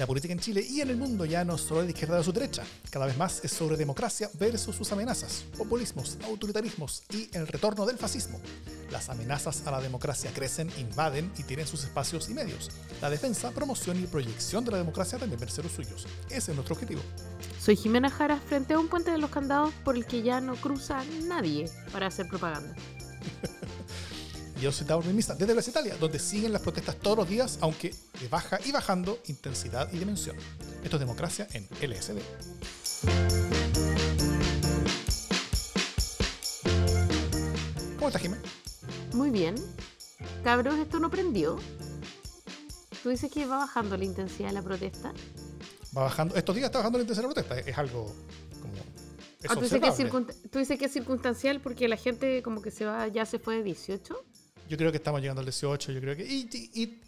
La política en Chile y en el mundo ya no solo es de izquierda o su derecha, cada vez más es sobre democracia versus sus amenazas, populismos, autoritarismos y el retorno del fascismo. Las amenazas a la democracia crecen, invaden y tienen sus espacios y medios. La defensa, promoción y proyección de la democracia también ser los suyos. Ese es nuestro objetivo. Soy Jimena Jara frente a un puente de los candados por el que ya no cruza nadie para hacer propaganda. Yo soy Tauro Mista desde Plaza Italia, donde siguen las protestas todos los días, aunque de baja y bajando intensidad y dimensión. Esto es democracia en LSD. ¿Cómo estás, Jimé? Muy bien. Cabros, esto no prendió. ¿Tú dices que va bajando la intensidad de la protesta? Va bajando. Estos días está bajando la intensidad de la protesta. Es algo como. Es Ah, ¿tú, dices que es tú dices que es circunstancial porque la gente como que se va, ya se fue de 18? Yo creo que estamos llegando al 18, yo creo que... Y,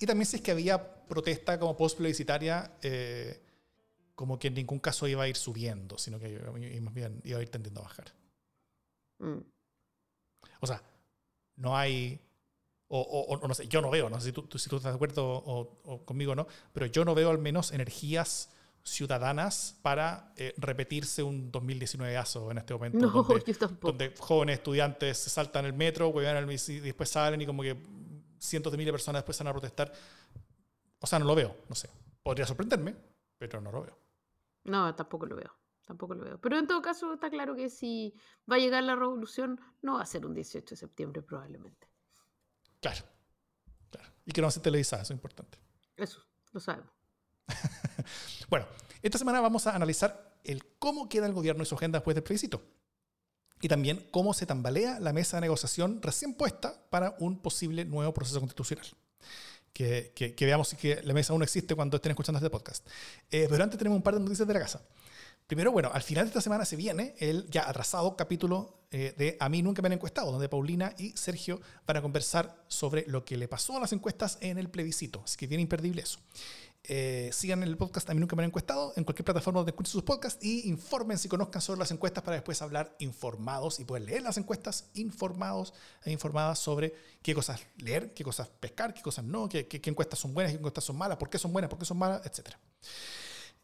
y- también si es que había protesta como post-plebiscitaria, eh, como que en ningún caso iba a ir subiendo, sino que más bien iba a ir tendiendo a bajar. Mm. O sea, no hay... O, o- o no sé, yo no veo, no sé si tú, tú- si tú estás de acuerdo o, o conmigo o no, pero yo no veo al menos energías ciudadanas para eh, repetirse un 2019azo en este momento. No, donde- yo donde jóvenes estudiantes se saltan el metro, huevean y después salen y como que cientos de miles de personas después van a protestar. O sea, no lo veo, no sé. Podría sorprenderme, pero no lo veo. No, tampoco lo veo. Tampoco lo veo. Pero en todo caso está claro que si va a llegar la revolución, no va a ser un 18 de septiembre probablemente. Claro, claro. Y que no ser televisada, eso es importante. Eso, lo sabemos. Bueno, esta semana vamos a analizar el cómo queda el gobierno y su agenda después del plebiscito. Y también cómo se tambalea la mesa de negociación recién puesta para un posible nuevo proceso constitucional. Que, que- que veamos si que la mesa aún existe cuando estén escuchando este podcast. Eh, pero antes tenemos un par de noticias de la casa. Primero, bueno, al final de esta semana se viene el ya atrasado capítulo eh, de A mí nunca me han encuestado, donde Paulina y Sergio van a conversar sobre lo que le pasó a las encuestas en el plebiscito. Así que bien imperdible eso. Eh, sigan el podcast mí nunca me han encuestado en cualquier plataforma donde escuchen sus podcasts y informen si conozcan sobre las encuestas para después hablar informados y poder leer las encuestas informados e informadas sobre qué cosas leer, qué cosas pescar, qué cosas no, qué, encuestas son buenas, qué encuestas son malas, por qué son buenas, por qué son malas, etcétera.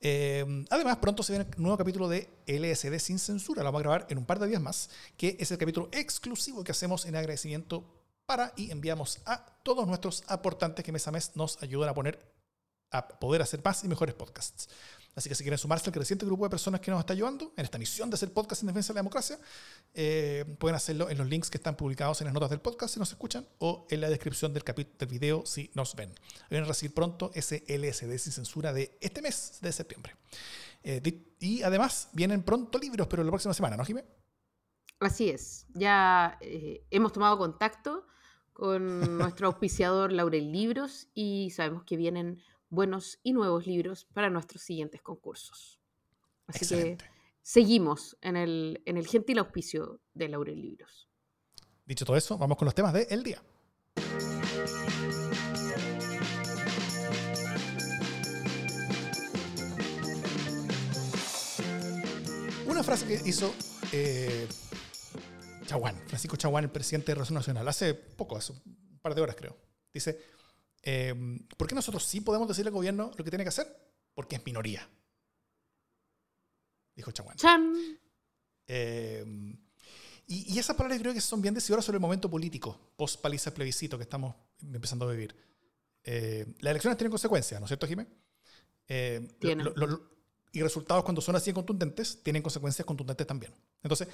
Eh, además, pronto se viene un nuevo capítulo de LSD sin censura. Lo vamos a grabar en un par de días más, que es el capítulo exclusivo que hacemos en agradecimiento para y enviamos a todos nuestros aportantes que mes a mes nos ayudan a poner a poder hacer más y mejores podcasts. Así que si quieren sumarse al creciente grupo de personas que nos está ayudando en esta misión de hacer podcast en defensa de la democracia, eh, pueden hacerlo en los links que están publicados en las notas del podcast si nos escuchan o en la descripción del, del video si nos ven. Van a recibir pronto ese LSD sin censura de este mes de septiembre. Eh, y además vienen pronto libros, pero la próxima semana, ¿no, Jimé? Así es. Ya eh, hemos tomado contacto con nuestro auspiciador Laurel Libros y sabemos que vienen buenos y nuevos libros para nuestros siguientes concursos. Así Excelente. que seguimos en el, en el gentil auspicio de Laurel Libros. Dicho todo eso, vamos con los temas del día. Una frase que hizo eh, Chaguán, Francisco Chaguán, el presidente de Relación Nacional, hace poco, hace un par de horas creo. Dice, eh, ¿por qué nosotros sí podemos decirle al gobierno lo que tiene que hacer? Porque es minoría. Dijo Chaguán. Eh, y, y esas palabras creo que son bien decidoras sobre el momento político, post paliza plebiscito que estamos empezando a vivir. Eh, las elecciones tienen consecuencias, ¿no es cierto, Jimé? Eh, lo- Tienen. lo- lo- y resultados cuando son así de contundentes tienen consecuencias contundentes también. Entonces,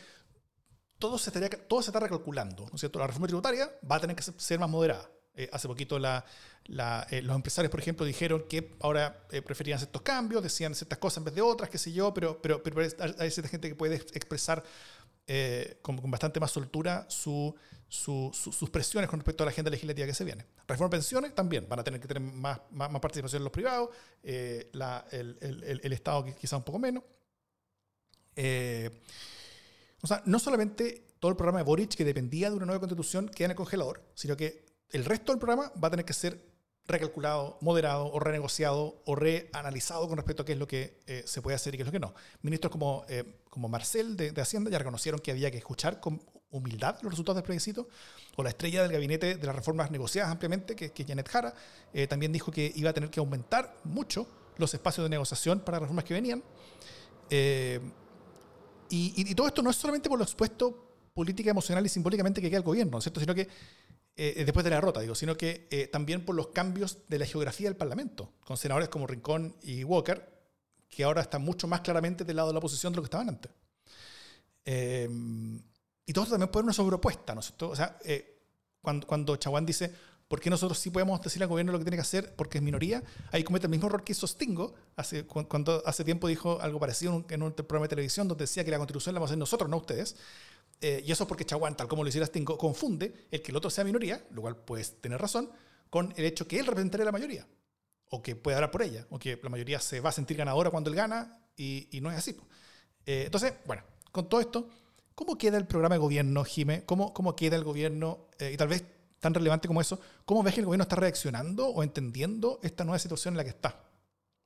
todo se, estaría, todo se está recalculando, ¿no es cierto? La reforma tributaria va a tener que ser más moderada. Eh, hace poquito la- la, eh, los empresarios, por ejemplo, dijeron que ahora eh, preferían ciertos cambios, decían ciertas cosas en vez de otras, qué sé yo, pero, pero, pero hay cierta gente que puede expresar eh, con, con bastante más soltura su- su- su- sus presiones con respecto a la agenda legislativa que se viene. Reforma de pensiones también, van a tener que tener más, más, más participación en los privados, eh, la- el, el- el- el Estado qui- quizá un poco menos. Eh, o sea, no solamente todo el programa de Boric que dependía de una nueva constitución queda en el congelador, sino que el resto del programa va a tener que ser recalculado, moderado o renegociado o reanalizado con respecto a qué es lo que eh, se puede hacer y qué es lo que no. Ministros como, eh, como Marcel de, de Hacienda ya reconocieron que había que escuchar con humildad los resultados del plebiscito, o la estrella del gabinete de las reformas negociadas ampliamente, que, que Janet Jara, eh, también dijo que iba a tener que aumentar mucho los espacios de negociación para reformas que venían. Eh, y, todo esto no es solamente por lo expuesto política, emocional y simbólicamente que queda el gobierno, ¿cierto? sino que eh, después de la derrota, digo, sino que eh, también por los cambios de la geografía del Parlamento, con senadores como Rincón y Walker, que ahora están mucho más claramente del lado de la oposición de lo que estaban antes. y todo esto también puede ser una sobrepropuesta, ¿no es cierto? O sea, cuando, cuando Chaguán dice, ¿Por qué nosotros sí podemos decirle al gobierno lo que tiene que hacer porque es minoría? Ahí comete el mismo error que hizo Stingo hace, cuando hace tiempo dijo algo parecido en un programa de televisión donde decía que la constitución la vamos a hacer nosotros, no ustedes. Eh, y eso es porque Chaguán, tal como lo hiciera Stingo, confunde el que el otro sea minoría, lo cual puedes tener razón, con el hecho que él representaría la mayoría. O que puede hablar por ella. O que la mayoría se va a sentir ganadora cuando él gana y, no es así. Eh, entonces, bueno, con todo esto, ¿cómo queda el programa de gobierno, Jime? ¿Cómo, cómo queda el gobierno? Eh, y tal vez tan relevante como eso, ¿cómo ves que el gobierno está reaccionando o entendiendo esta nueva situación en la que está?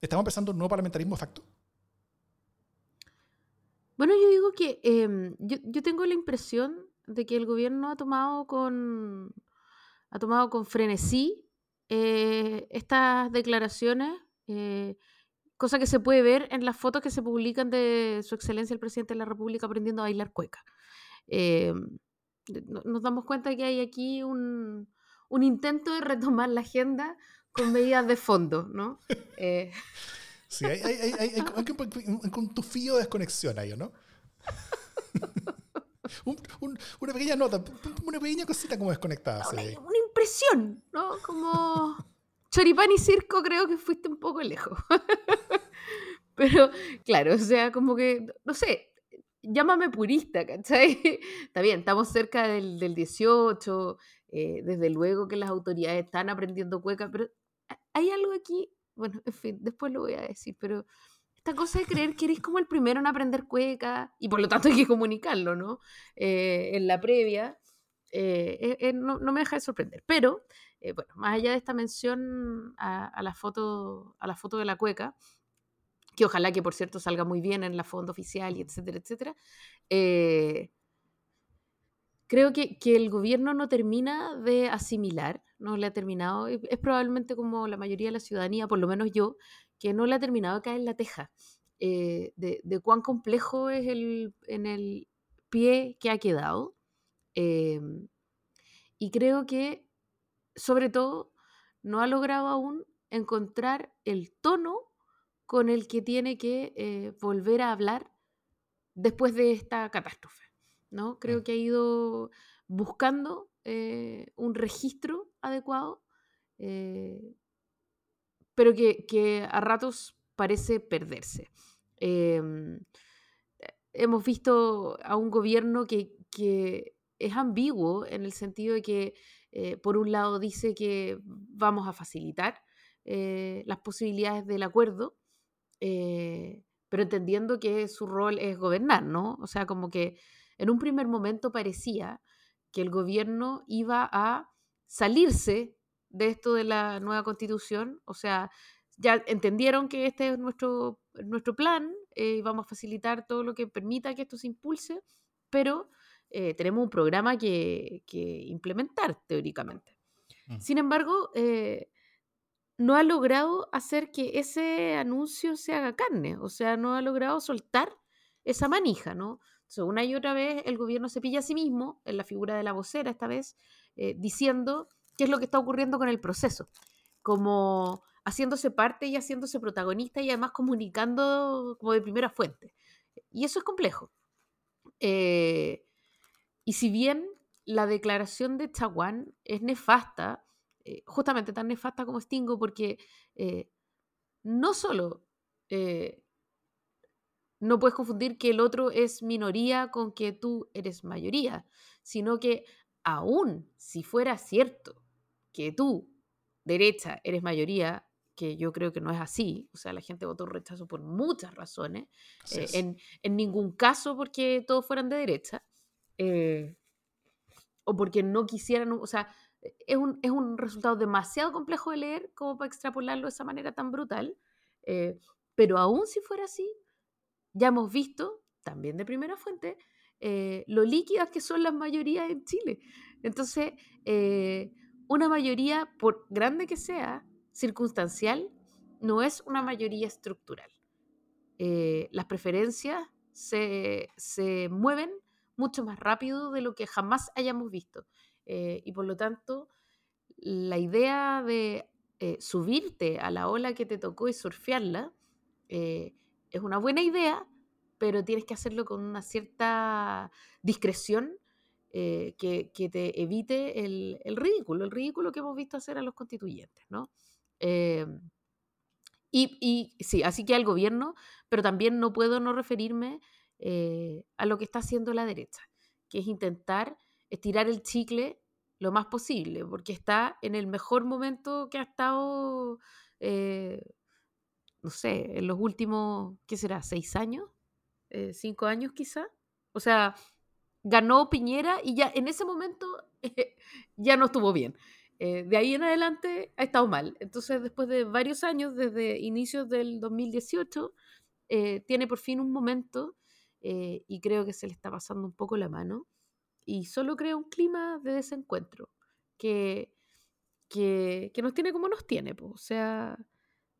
¿Estamos empezando un nuevo parlamentarismo de facto? Bueno, yo digo que em, yo, tengo la impresión de que el gobierno ha tomado con, ha tomado con frenesí eh, estas declaraciones, eh, cosa que se puede ver en las fotos que se publican de su excelencia el presidente de la República aprendiendo a bailar cueca. Em, nos damos cuenta que hay aquí un, un intento de retomar la agenda con medidas de fondo, ¿no? Sí, hay, hay, hay, hay, un tufillo de desconexión ahí, ¿no? una pequeña nota, una pequeña cosita como desconectada. Una, una impresión, ¿no? Como choripán y circo creo que fuiste un poco lejos. Pero, claro, o sea, como que, no sé, llámame purista, ¿cachai? Está bien, estamos cerca del, del 18, eh, desde luego que las autoridades están aprendiendo cueca, pero hay algo aquí, bueno, en fin, después lo voy a decir, pero esta cosa de creer que eres como el primero en aprender cueca y por lo tanto hay que comunicarlo, ¿no? Eh, en la previa, eh, no, no, me deja de sorprender, pero, bueno, más allá de esta mención a, a, la foto, a la foto de la cueca, que ojalá que por cierto salga muy bien en la fondo oficial y etcétera, etcétera. Eh, creo que, que, el gobierno no termina de asimilar, no le ha terminado, es probablemente como la mayoría de la ciudadanía, por lo menos yo, que no le ha terminado de caer en la teja eh, de, de, cuán complejo es el, en el pie que ha quedado. Em, y creo que, sobre todo, no ha logrado aún encontrar el tono con el que tiene que eh, volver a hablar después de esta catástrofe. ¿no? Creo que ha ido buscando eh, un registro adecuado, eh, pero que, a ratos parece perderse. Em, hemos visto a un gobierno que, es ambiguo en el sentido de que, por un lado, dice que vamos a facilitar las posibilidades del acuerdo, eh, pero entendiendo que su rol es gobernar, ¿no? O sea, como que en un primer momento parecía que el gobierno iba a salirse de esto de la nueva constitución, o sea, ya entendieron que este es nuestro, nuestro plan, y eh, vamos a facilitar todo lo que permita que esto se impulse, pero eh, tenemos un programa que, implementar teóricamente. Mm. Sin embargo, no ha logrado hacer que ese anuncio se haga carne, o sea, no ha logrado soltar esa manija, ¿no? una y otra vez el gobierno se pilla a sí mismo, en la figura de la vocera esta vez, eh, diciendo qué es lo que está ocurriendo con el proceso, como haciéndose parte y haciéndose protagonista y además comunicando como de primera fuente. Y eso es complejo. Eh, y si bien la declaración de Chaguán es nefasta, eh, justamente tan nefasta como Stingo porque no solo no puedes confundir que el otro es minoría con que tú eres mayoría, sino que aún si fuera cierto que tú, derecha, eres mayoría, que yo creo que no es así, o sea, la gente votó rechazo por muchas razones, en, en, ningún caso porque todos fueran de derecha, o porque no quisieran, o sea, es un, es un, resultado demasiado complejo de leer como para extrapolarlo de esa manera tan brutal. Eh, pero aún si fuera así, ya hemos visto, también de primera fuente, eh, lo líquidas que son las mayorías en Chile. Entonces, eh, una mayoría, por grande que sea, circunstancial, no es una mayoría estructural. Eh, las preferencias se, mueven mucho más rápido de lo que jamás hayamos visto. Y por lo tanto, la idea de subirte a la ola que te tocó y surfearla es una buena idea, pero tienes que hacerlo con una cierta discreción que, te evite el, ridículo, el ridículo que hemos visto hacer a los constituyentes, ¿no? Y, sí, así que al gobierno, pero también no puedo no referirme eh, a lo que está haciendo la derecha, que es intentar estirar el chicle lo más posible, porque está en el mejor momento que ha estado, eh, no sé, en los últimos, ¿qué será? ¿Seis años? Eh, ¿Cinco años quizá? O sea, ganó Piñera y ya en ese momento ya no estuvo bien. Eh, de ahí en adelante ha estado mal. Entonces, después de varios años, desde inicios del 2018, eh, tiene por fin un momento y creo que se le está pasando un poco la mano y solo crea un clima de desencuentro que, que, nos tiene como nos tiene. O sea,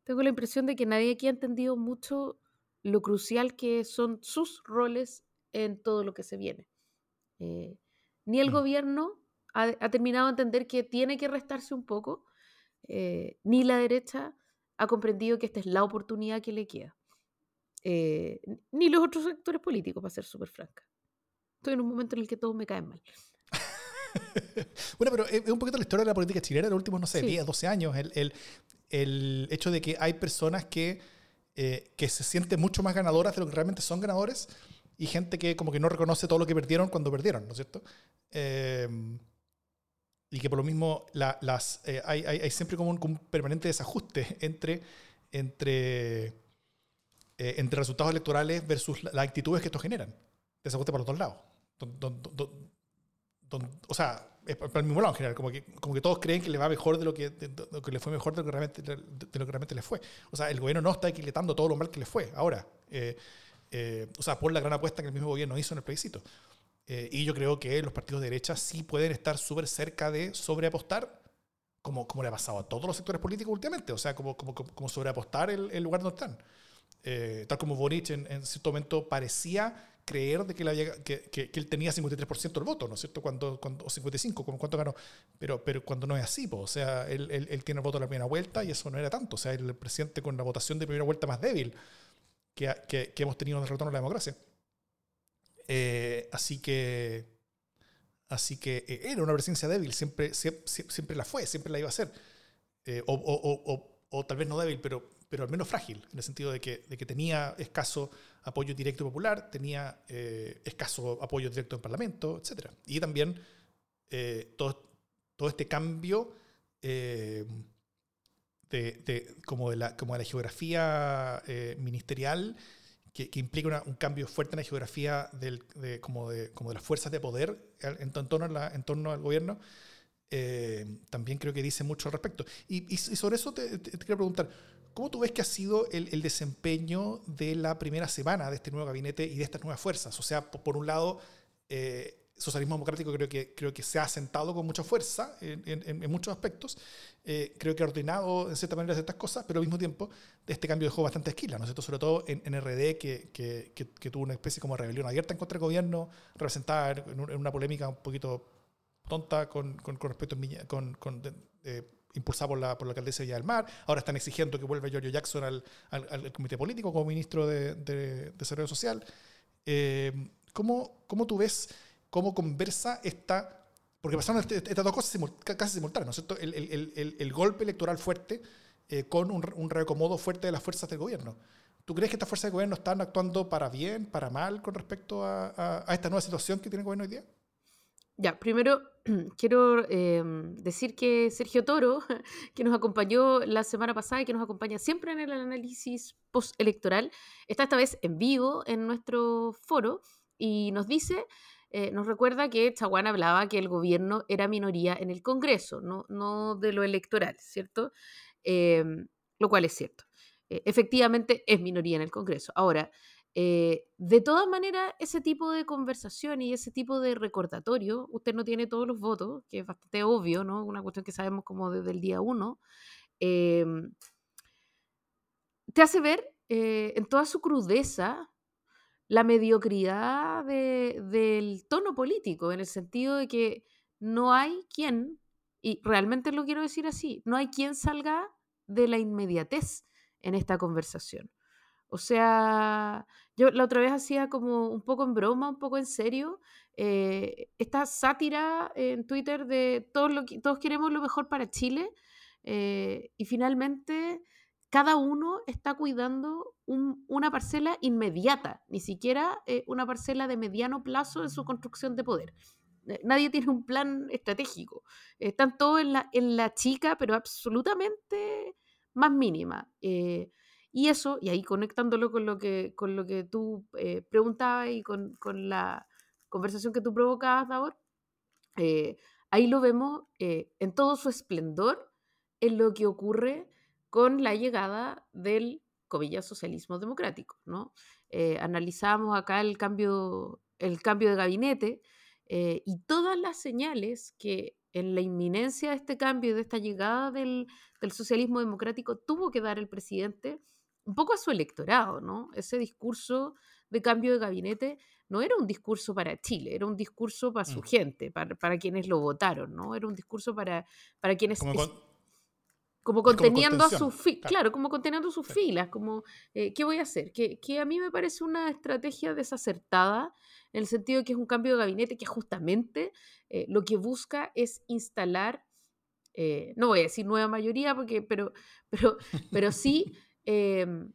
tengo la impresión de que nadie aquí ha entendido mucho lo crucial que son sus roles en todo lo que se viene. ni el mm. gobierno ha, terminado de entender que tiene que restarse un poco, eh, ni la derecha ha comprendido que esta es la oportunidad que le queda. Eh, ni los otros sectores políticos, para ser súper franca. Estoy en un momento en el que todos me caen mal. bueno, pero es un poquito la historia de la política chilena de los últimos, no sé, 10, 12 años. El, el, hecho de que hay personas que, eh, que se sienten mucho más ganadoras de lo que realmente son ganadores y gente que como que no reconoce todo lo que perdieron cuando perdieron, ¿no es cierto? y que por lo mismo las, eh, hay, siempre como un, permanente desajuste entre, entre, eh, entre resultados electorales versus las actitudes que esto generan. Desajuste para los dos lados. o sea, para el mismo lado en general, como que, como que todos creen que le va mejor de lo que, que le fue mejor de lo que, realmente, de lo que realmente le fue. O sea, el gobierno no está equilibrando todo lo mal que le fue ahora. Eh, o sea, por la gran apuesta que el mismo gobierno hizo en el plebiscito. Eh, y yo creo que los partidos de derecha sí pueden estar súper cerca de sobreapostar, como, como le ha pasado a todos los sectores políticos últimamente, o sea, como, como, como sobreapostar el, el lugar donde están. Eh, tal como Boric en, en, cierto momento parecía creer de que, había, que, que, él tenía 53% del voto, ¿no es cierto? Cuando, cuando, o 55, como cuánto ganó. Pero, pero cuando no es así, o sea, él, él, él, tiene el voto de la primera vuelta y eso no era tanto. O sea, el presidente con la votación de primera vuelta más débil que, que, que hemos tenido en el retorno a la democracia. Eh, así que, así que eh, era una presencia débil, siempre, siempre, siempre, la fue, siempre la iba a ser. Eh, o, o, o, o, tal vez no débil, pero, pero al menos frágil, en el sentido de que, de que tenía escaso apoyo directo popular, tenía escaso apoyo directo en Parlamento, etc. Y también todo, todo este cambio de, de, como, de la, como de la geografía ministerial que, implica un cambio fuerte en la geografía del, de, como, de, como de las fuerzas de poder en, torno, a la, en torno al gobierno, eh, también creo que dice mucho al respecto. Y, y, sobre eso te, te, quiero preguntar, ¿cómo tú ves que ha sido el, el, desempeño de la primera semana de este nuevo gabinete y de estas nuevas fuerzas? O sea, por, un lado, eh, socialismo democrático creo que, creo que se ha asentado con mucha fuerza en, en, muchos aspectos. Eh, creo que ha ordenado en cierta manera ciertas cosas, pero al mismo tiempo este cambio dejó bastante esquila, ¿no es cierto? Sobre todo en, RD, que, que, que, tuvo una especie como de rebelión abierta en contra del gobierno, representada en, una polémica un poquito tonta con, con, con respecto a con, con impulsada por la, por la alcaldesa de Villa del Mar. Ahora están exigiendo que vuelva Giorgio Jackson al, al, comité político como ministro de, de Desarrollo Social. Eh, ¿cómo, ¿Cómo tú ves cómo conversa esta... Porque pasaron este, estas dos cosas casi simultáneas, ¿no es cierto? El, el, el, el golpe electoral fuerte eh, con un, un reacomodo fuerte de las fuerzas del gobierno. ¿Tú crees que estas fuerzas del gobierno están actuando para bien, para mal con respecto a, a, esta nueva situación que tiene el gobierno hoy día? Ya, primero quiero eh, decir que Sergio Toro, que nos acompañó la semana pasada y que nos acompaña siempre en el análisis postelectoral, está esta vez en vivo en nuestro foro y nos dice eh, nos recuerda que Chaguán hablaba que el gobierno era minoría en el Congreso, no, no de lo electoral, ¿cierto? Em, lo cual es cierto. E, efectivamente es minoría en el Congreso. Ahora, eh, de todas maneras, ese tipo de conversación y ese tipo de recordatorio, usted no tiene todos los votos, que es bastante obvio, ¿no? Una cuestión que sabemos como desde el día uno. Em, te hace ver en toda su crudeza la mediocridad del tono político, en el sentido de que no hay quien, y realmente lo quiero decir así, no hay quien salga de la inmediatez en esta conversación. O sea, yo la otra vez hacía como un poco en broma, un poco en serio, eh, esta sátira en Twitter de todos, lo, todos queremos lo mejor para Chile eh, y finalmente cada uno está cuidando una parcela inmediata, ni siquiera eh, una parcela de mediano plazo en su construcción de poder. Nadie tiene un plan estratégico. Están todos en la, en la chica, pero absolutamente más mínima. Eh, y eso, y ahí conectándolo con lo que, con lo que tú eh, preguntabas y con, con, la conversación que tú provocabas, Davor, eh, ahí lo vemos en todo su esplendor en lo que ocurre con la llegada del, comillas, socialismo democrático. ¿no? analizamos acá el cambio, el cambio de gabinete y todas las señales que en la inminencia de este cambio y de esta llegada del, socialismo democrático tuvo que dar el presidente un poco a su electorado, ¿no? Ese discurso de cambio de gabinete no era un discurso para Chile, era un discurso para su mm. gente, para, quienes lo votaron, ¿no? Era un discurso para, para quienes... Como, conteniendo a sus filas, claro. como conteniendo sus filas, como, eh, ¿qué voy a hacer? Que, que, a mí me parece una estrategia desacertada en el sentido de que es un cambio de gabinete que justamente eh, lo que busca es instalar, eh, no voy a decir nueva mayoría, porque, pero, pero, pero sí em,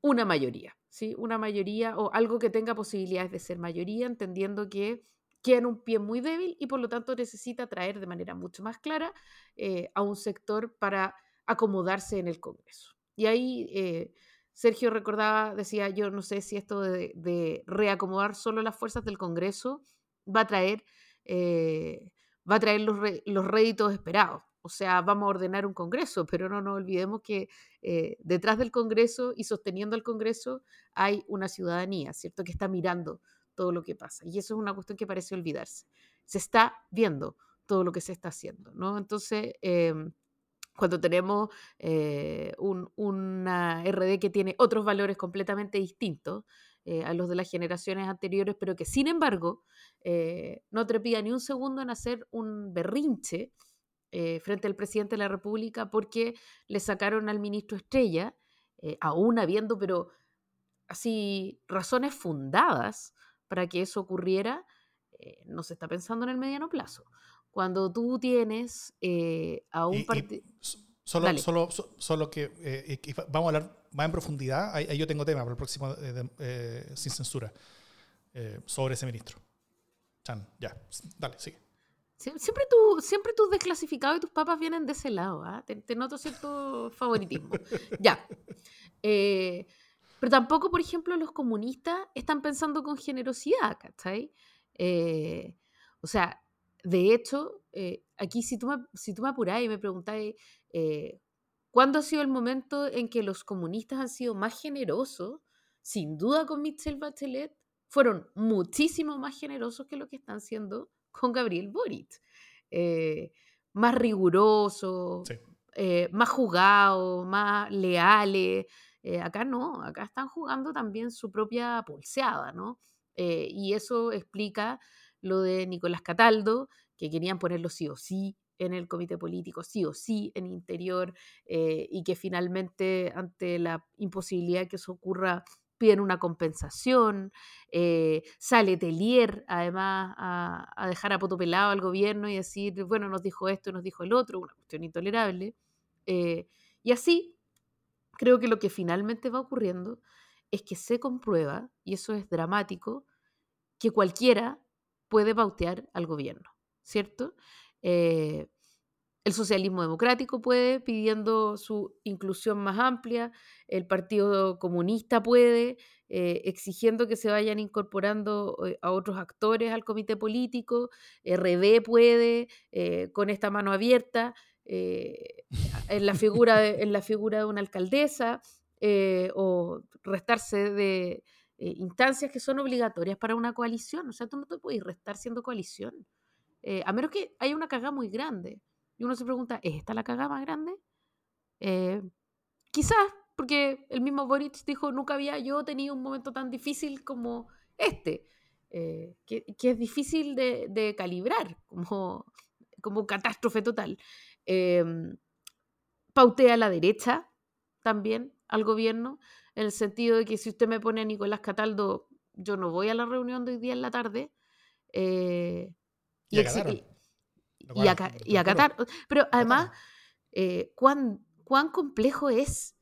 una mayoría, ¿sí? Una mayoría o algo que tenga posibilidades de ser mayoría, entendiendo que queda en un pie muy débil y por lo tanto necesita traer de manera mucho más clara eh, a un sector para acomodarse en el Congreso. Y ahí Sergio recordaba, decía, yo no sé si esto de, reacomodar solo las fuerzas del Congreso va a traer, eh, va a traer los, los, réditos esperados. O sea, vamos a ordenar un Congreso, pero no nos olvidemos que eh, detrás del Congreso y sosteniendo al Congreso hay una ciudadanía, ¿cierto? Que está mirando todo lo que pasa. Y eso es una cuestión que parece olvidarse. Se está viendo todo lo que se está haciendo, ¿no? Entonces, em, cuando tenemos eh, una RD que tiene otros valores completamente distintos eh, a los de las generaciones anteriores, pero que sin embargo eh, no trepida ni un segundo en hacer un berrinche frente al presidente de la República porque le sacaron al ministro Estrella, aún habiendo, pero así, razones fundadas para que eso ocurriera, no se está pensando en el mediano plazo. Cuando tú tienes eh, a un partido... Solo, solo, solo que eh, vamos a hablar más en profundidad. Ahí, yo tengo tema para el próximo eh, sin censura sobre ese ministro. Chan, ya, dale, sigue. Siempre, tú, siempre tus desclasificados y tus papas vienen de ese lado. ¿ah? Te, noto cierto favoritismo. ya. pero tampoco, por ejemplo, los comunistas están pensando con generosidad, ¿cachai? o sea, de hecho, eh, aquí si tú, me, si tú me apurás y me preguntáis, eh, ¿cuándo ha sido el momento en que los comunistas han sido más generosos? Sin duda con Michelle Bachelet, fueron muchísimo más generosos que lo que están siendo con Gabriel Boric. Eh, más rigurosos, más jugados, más leales. acá no, acá están jugando también su propia pulseada, ¿no? y eso explica lo de Nicolás Cataldo, que querían ponerlo sí o sí en el comité político, sí o sí en interior, eh, y que finalmente ante la imposibilidad que eso ocurra piden una compensación, eh, sale Telier además a, dejar a pelado al gobierno y decir, bueno, nos dijo esto nos dijo el otro, una cuestión intolerable. Eh, y así, creo que lo que finalmente va ocurriendo es que se comprueba, y eso es dramático, que cualquiera puede bautear al gobierno, ¿cierto? Eh, el socialismo democrático puede, pidiendo su inclusión más amplia, el Partido Comunista puede, eh, exigiendo que se vayan incorporando eh, a otros actores al comité político, RD puede, con esta mano abierta, en, la figura en la figura de una alcaldesa, o restarse de, eh, instancias que son obligatorias para una coalición. O sea, tú no te puedes restar siendo coalición. Eh, a menos que haya una cagada muy grande. Y uno se pregunta, ¿es esta la cagada más grande? Eh, quizás, porque el mismo Boric dijo, nunca había yo tenido un momento tan difícil como este, eh, que, es difícil de, calibrar como, como catástrofe total. Em, pautea a la derecha también al gobierno, en el sentido de que si usted me pone a Nicolás Cataldo, yo no voy a la reunión de hoy día en la tarde. Eh, y, y, a, Qatar. Pero además, eh, ¿cuán, ¿cuán complejo es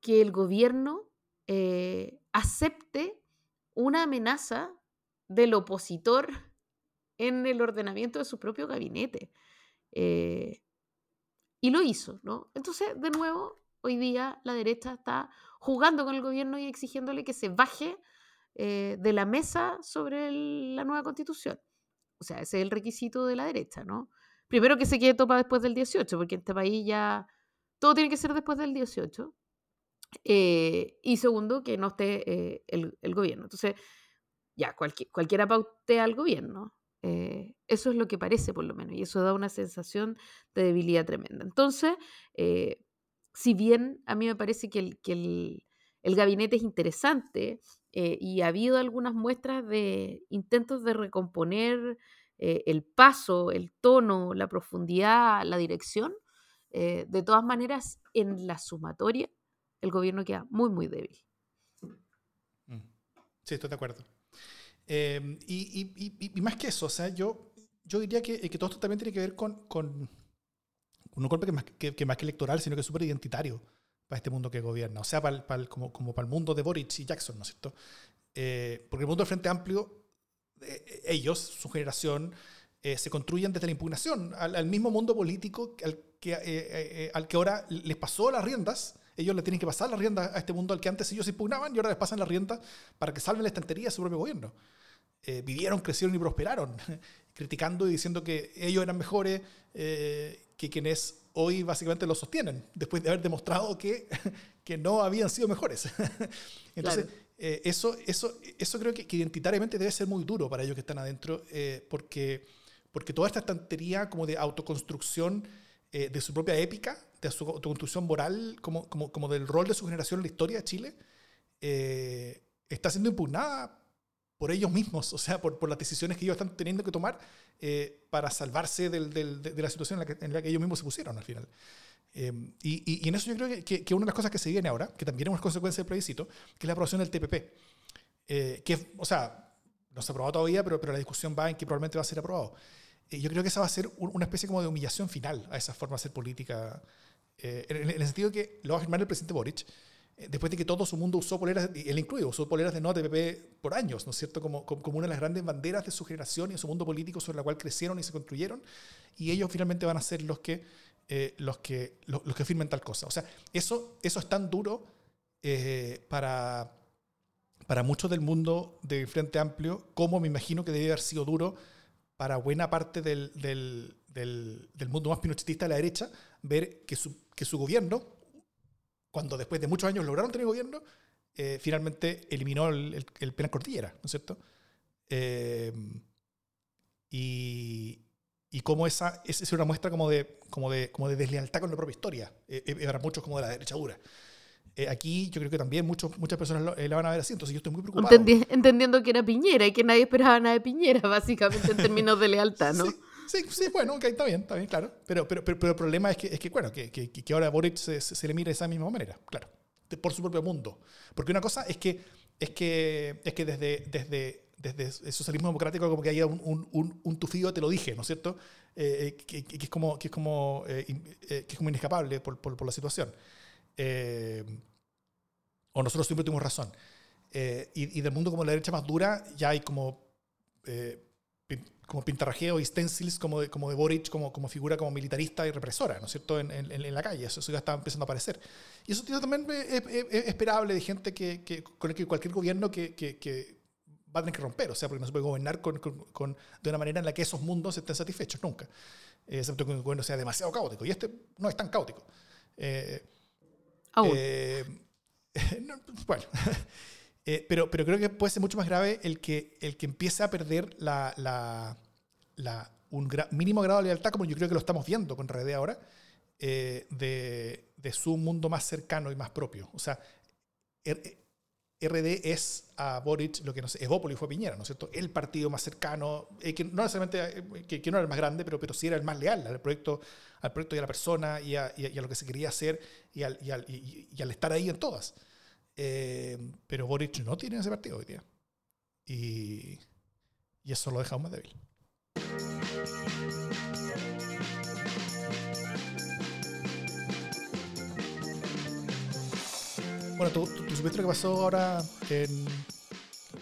que el gobierno eh, acepte una amenaza del opositor en el ordenamiento de su propio gabinete? Eh, y lo hizo, ¿no? Entonces, de nuevo, hoy día la derecha está jugando con el gobierno y exigiéndole que se baje de la mesa sobre la nueva constitución. O sea, ese es el requisito de la derecha, ¿no? Primero que se quede topa después del 18, porque en este país ya todo tiene que ser después del 18. Eh, y segundo, que no esté eh, el, gobierno. Entonces, ya, cualquiera pautea al gobierno. Eh, eso es lo que parece, por lo menos, y eso da una sensación de debilidad tremenda. Entonces, si bien a mí me parece que el gabinete es interesante y ha habido algunas muestras de intentos de recomponer el paso, el tono, la profundidad, la dirección, eh, de todas maneras, en la sumatoria, el gobierno queda muy, muy débil. Mm. Sí, estoy de acuerdo. Em, y, más que eso, o sea, yo, yo diría que, que todo esto también tiene que ver con, con, un golpe que más que, más que electoral, sino que es súper identitario para este mundo que gobierna, o sea, para, como, como, para el mundo de Boric y Jackson, ¿no es cierto? Eh, porque el mundo del Frente Amplio, eh, ellos, su generación, se construyen desde la impugnación al, al mismo mundo político al que, eh, eh, eh, al que ahora les pasó las riendas, ellos le tienen que pasar las riendas a este mundo al que antes ellos impugnaban y ahora les pasan las riendas para que salven la estantería de su propio gobierno. vivieron, crecieron y prosperaron, criticando y diciendo que ellos eran mejores que quienes hoy básicamente lo sostienen, después de haber demostrado que, que no habían sido mejores. Entonces, eso, eso, eso creo que, identitariamente debe ser muy duro para ellos que están adentro, porque, porque toda esta estantería como de autoconstrucción eh, de su propia épica, de su construcción moral, como, como, como, del rol de su generación en la historia de Chile, eh, está siendo impugnada por ellos mismos, o sea, por, por, las decisiones que ellos están teniendo que tomar eh, para salvarse del, del, de, la situación en la, que, en la, que, ellos mismos se pusieron al final. y, y, en eso yo creo que, que, una de las cosas que se viene ahora, que también es una consecuencia del plebiscito, que es la aprobación del TPP. que, o sea, no se ha aprobado todavía, pero, pero la discusión va en que probablemente va a ser aprobado yo creo que esa va a ser una especie como de humillación final a esa forma de hacer política, eh, en, el sentido que lo va a afirmar el presidente Boric, eh, después de que todo su mundo usó poleras, él incluido, usó poleras de no TPP por años, ¿no es cierto? Como, como, una de las grandes banderas de su generación y de su mundo político sobre la cual crecieron y se construyeron, y ellos finalmente van a ser los que, eh, los que, los, que firmen tal cosa. O sea, eso, eso es tan duro para, para muchos del mundo del Frente Amplio, como me imagino que debe haber sido duro para buena parte del, del, del, mundo más pinochetista de la derecha ver que su, que su gobierno, cuando después de muchos años lograron tener gobierno, eh, finalmente eliminó el, el, penal cordillera, ¿no es cierto? Eh, y, y cómo esa es una muestra como de, como de, como de deslealtad con la propia historia, eh, para muchos como de la derecha dura. Eh, aquí yo creo que también muchos, muchas personas eh, la van a ver así, entonces yo estoy muy preocupado. entendiendo que era Piñera y que nadie esperaba nada de Piñera, básicamente, en términos de lealtad, ¿no? Sí, sí, bueno, okay, está bien, está bien, claro. Pero, pero, pero, el problema es que, es que bueno, que, que, que ahora Boric se, se, le mire de esa misma manera, claro, por su propio mundo. Porque una cosa es que, es que, es que desde, desde, desde el socialismo democrático como que haya un, un, un, tufido te lo dije, ¿no es cierto? Eh, que, que, es como, que, es como, que es como inescapable por, por, por la situación. Eh, o nosotros siempre tuvimos razón. Eh, y, del mundo como la derecha más dura, ya hay como, eh, como pintarrajeo y stencils como de, como de Boric como, como figura como militarista y represora, ¿no es cierto?, en, en, la calle. Eso, ya está empezando a aparecer. Y eso también es, esperable de gente que, que, con el que cualquier gobierno que, que, va a tener que romper, o sea, porque no se puede gobernar con, con, de una manera en la que esos mundos estén satisfechos nunca, excepto que el gobierno sea demasiado caótico. Y este no es tan caótico. Eh, eh, bueno, eh, pero, pero creo que puede ser mucho más grave el que, el que empiece a perder la, la, un mínimo grado de lealtad, como yo creo que lo estamos viendo con Red ahora, eh, de, de su mundo más cercano y más propio. O sea, RD es a Boric lo que no sé, Evópolis fue Piñera, ¿no es cierto? El partido más cercano, eh, que no necesariamente eh, que, no era el más grande, pero, pero sí era el más leal al proyecto, al proyecto y a la persona y a, lo que se quería hacer y al, y al, estar ahí en todas. Eh, pero Boric no tiene ese partido hoy día. Y, y eso lo deja aún más débil. Bueno, ¿tú, tú, supiste lo que pasó ahora en,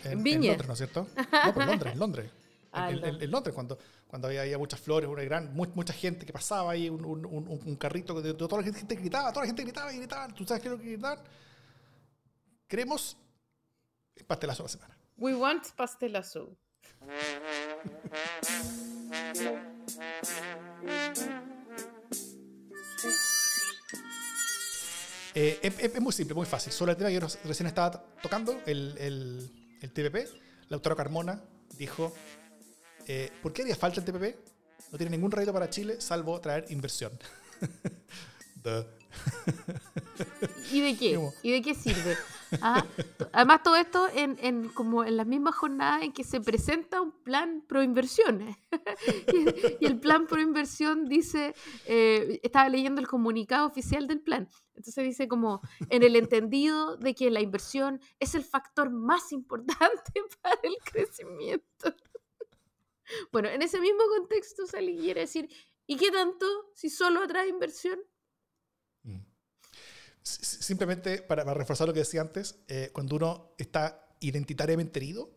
en, Londres, ¿no es cierto? No, pero en Londres, en Londres. Ah, en, Londres, cuando, cuando había, muchas flores, una gran, mucha gente que pasaba ahí, un, un, un, carrito de, toda la gente gritaba, toda la gente gritaba y gritaba. ¿Tú sabes qué es lo que gritaban? Queremos pastelazo de la semana. We want pastelazo. Eh, es, muy simple, muy fácil. Solo el tema que yo recién estaba tocando, el, el, el TPP, la autora Carmona dijo, eh, ¿por qué haría falta el TPP? No tiene ningún rédito para Chile salvo traer inversión. ¿Y de qué? ¿Y de qué sirve? Ah, además, todo esto en, en, como en las mismas jornadas en que se presenta un plan pro inversión. y, el plan pro inversión dice, eh, estaba leyendo el comunicado oficial del plan. Entonces dice como, en el entendido de que la inversión es el factor más importante para el crecimiento. bueno, en ese mismo contexto sale y quiere decir, ¿y qué tanto si solo atrae inversión? Simplemente para, reforzar lo que decía antes, eh, cuando uno está identitariamente herido,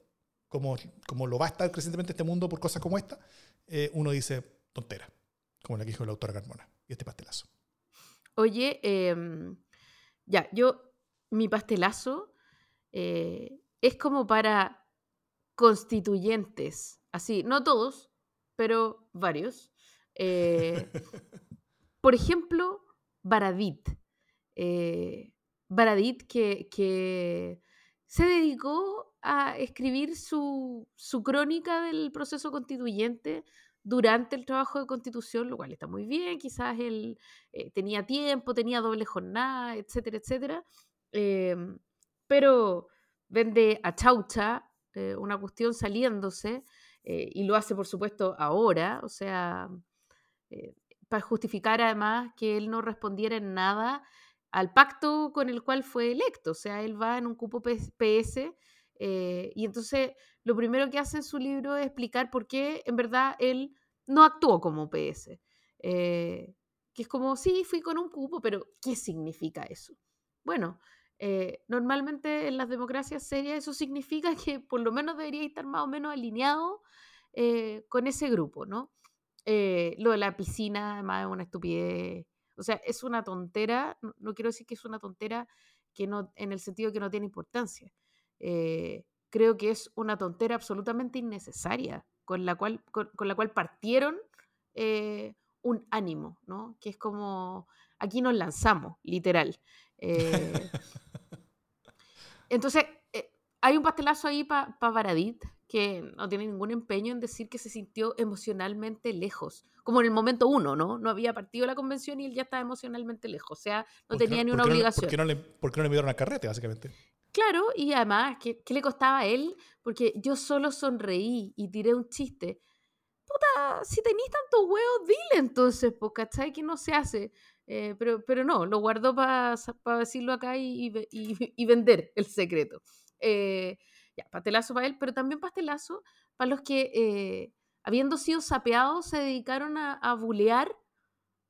como, como lo va a estar crecientemente este mundo por cosas como esta, eh, uno dice tontera, como la que dijo la autora Carmona, y este pastelazo. Oye, em, ya, yo, mi pastelazo eh, es como para constituyentes, así, no todos, pero varios. por ejemplo, Baradit. Eh, Baradit, que, se dedicó a escribir su, crónica del proceso constituyente durante el trabajo de constitución, lo cual está muy bien, quizás él eh, tenía tiempo, tenía doble jornada, etcétera, etcétera, em, pero vende a Chaucha eh, una cuestión saliéndose y lo hace por supuesto ahora, o sea, para justificar además que él no respondiera en nada al pacto con el cual fue electo. O sea, él va en un cupo PS eh, y entonces lo primero que hace en su libro es explicar por qué en verdad él no actuó como PS. Eh, que es como, sí, fui con un cupo, pero ¿qué significa eso? Bueno, eh, normalmente en las democracias serias eso significa que por lo menos debería estar más o menos alineado con ese grupo, ¿no? lo de la piscina, además, es una estupidez o sea, es una tontera, no, quiero decir que es una tontera que no, en el sentido que no tiene importancia. Eh, creo que es una tontera absolutamente innecesaria, con la cual, con, la cual partieron eh, un ánimo, ¿no? Que es como, aquí nos lanzamos, literal. Eh, entonces, hay un pastelazo ahí para pa Baradit, que no tiene ningún empeño en decir que se sintió emocionalmente lejos, como en el momento uno, ¿no? No había partido la convención y él ya estaba emocionalmente lejos, o sea, no tenía ni una obligación. ¿por qué, no le, ¿Por qué no le a carrete, básicamente? Claro, y además, ¿qué, ¿qué, le costaba a él? Porque yo solo sonreí y tiré un chiste. Puta, si tenéis tantos huevos, dile entonces, pues, ¿cachai? Que no se hace. Eh, pero, pero no, lo guardó para decirlo acá y, y, y, vender el secreto. Eh, ya, pastelazo para él, pero también pastelazo para los que, eh, habiendo sido sapeados, se dedicaron a, a bulear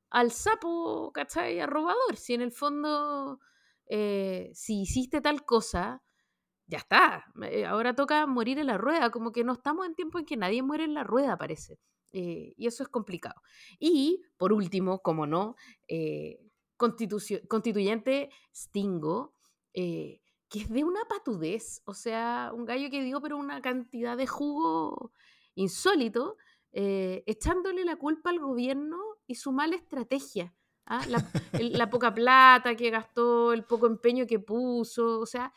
al sapo, ¿cachai? A robador. Si en el fondo, eh, si hiciste tal cosa, ya está. Eh, ahora toca morir en la rueda, como que no estamos en tiempo en que nadie muere en la rueda, parece. y eso es complicado. Y, por último, como no, constituyente Stingo, que es de una patudez, o sea, un gallo que dio pero una cantidad de jugo insólito, eh, echándole la culpa al gobierno y su mala estrategia. ¿ah? La, poca plata que gastó, el poco empeño que puso, o sea,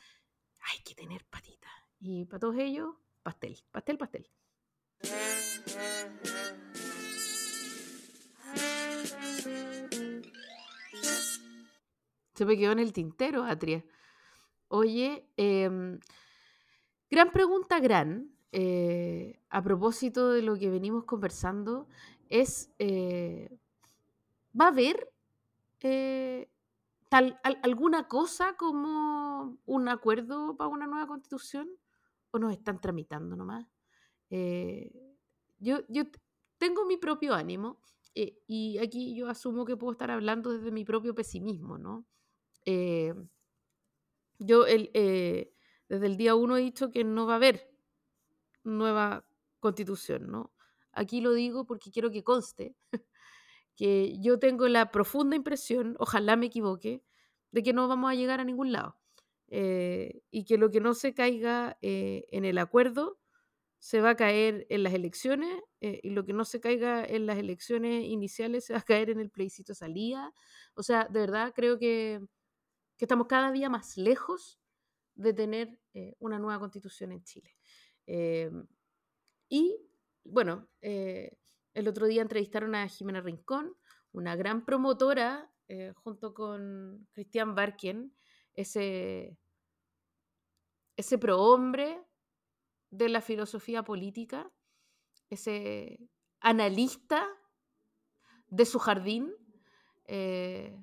hay que tener patita. Y para todos ellos, pastel, pastel, pastel. Se me quedó en el tintero, Atria. Oye, em, gran pregunta, gran, eh, a propósito de lo que venimos conversando, es, eh, ¿va a haber eh, tal, alguna cosa como un acuerdo para una nueva constitución? ¿O nos están tramitando nomás? yo, yo tengo mi propio ánimo y aquí yo asumo que puedo estar hablando desde mi propio pesimismo, ¿no? Yo el, desde el día uno he dicho que no va a haber nueva constitución, ¿no? Aquí lo digo porque quiero que conste que yo tengo la profunda impresión, ojalá me equivoque, de que no vamos a llegar a ningún lado. Eh, y que lo que no se caiga eh, en el acuerdo se va a caer en las elecciones eh, y lo que no se caiga en las elecciones iniciales se va a caer en el plebiscito salida. O sea, de verdad creo que, que estamos cada día más lejos de tener una nueva constitución en Chile. Em, y bueno, eh, el otro día entrevistaron a Jimena Rincón, una gran promotora, eh, junto con Cristian Barquien, ese, ese prohombre de la filosofía política, ese analista de su jardín, eh,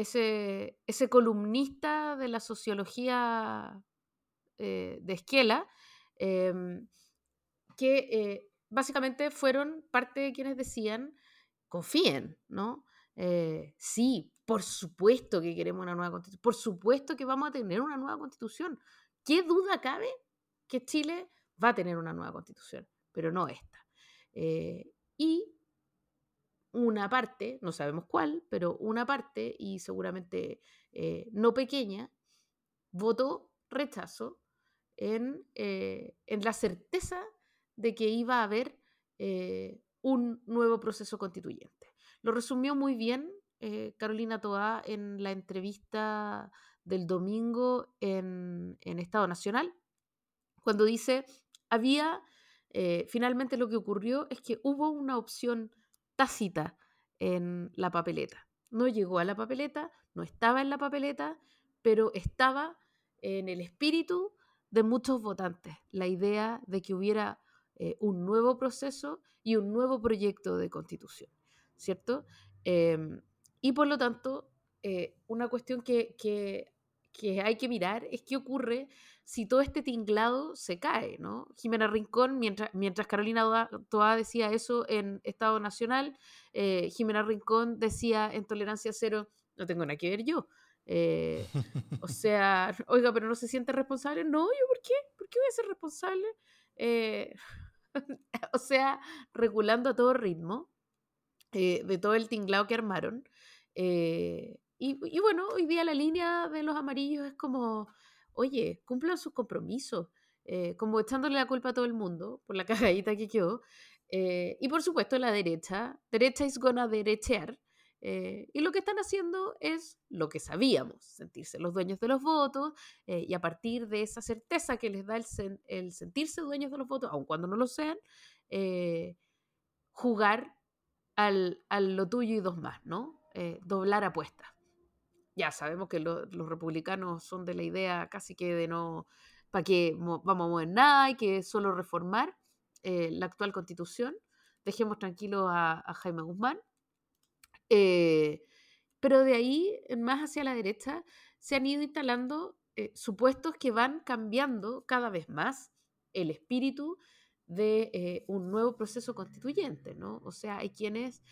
ese, ese, columnista de la sociología de Esquela, Em, que eh, básicamente fueron parte de quienes decían, confíen, ¿no? Eh, sí, por supuesto que queremos una nueva constitución, por supuesto que vamos a tener una nueva constitución. ¿Qué duda cabe que Chile va a tener una nueva constitución? Pero no esta. Eh, y una parte, no sabemos cuál, pero una parte, y seguramente no pequeña, votó rechazo eh, en, la certeza de que iba a haber eh, un nuevo proceso constituyente. Lo resumió muy bien eh, Carolina Toá en la entrevista del domingo en, Estado Nacional, cuando dice, había, finalmente lo que ocurrió es que hubo una opción tácita en la papeleta. No llegó a la papeleta, no estaba en la papeleta, pero estaba en el espíritu de muchos votantes la idea de que hubiera eh, un nuevo proceso y un nuevo proyecto de constitución, ¿cierto? Em, y por lo tanto, eh, una cuestión que, que, hay que mirar es qué ocurre si todo este tinglado se cae, ¿no? Jimena Rincón, mientras, mientras Carolina Toa decía eso en Estado Nacional, eh, Jimena Rincón decía en Tolerancia Cero, no tengo nada que ver yo. Eh, o sea, oiga, pero no se siente responsable. No, yo, ¿por qué? ¿Por qué voy a ser responsable? Eh, o sea, regulando a todo ritmo eh, de todo el tinglado que armaron. Y, bueno, hoy día la línea de los amarillos es como, oye, cumplan sus compromisos, como echándole la culpa a todo el mundo por la cagadita que quedó. y por supuesto la derecha, derecha is gonna derechear, eh, y lo que están haciendo es lo que sabíamos, sentirse los dueños de los votos eh, y a partir de esa certeza que les da el, sentirse dueños de los votos, aun cuando no lo sean, eh, jugar al, lo tuyo y dos más, ¿no? doblar apuestas. Ya sabemos que los republicanos son de la idea casi que de no, para que vamos a mover nada y que solo reformar la actual constitución. Dejemos tranquilo a Jaime Guzmán eh, pero de ahí, más hacia la derecha, se han ido instalando eh, supuestos que van cambiando cada vez más el espíritu de eh, un nuevo proceso constituyente, ¿no? O sea, hay quienes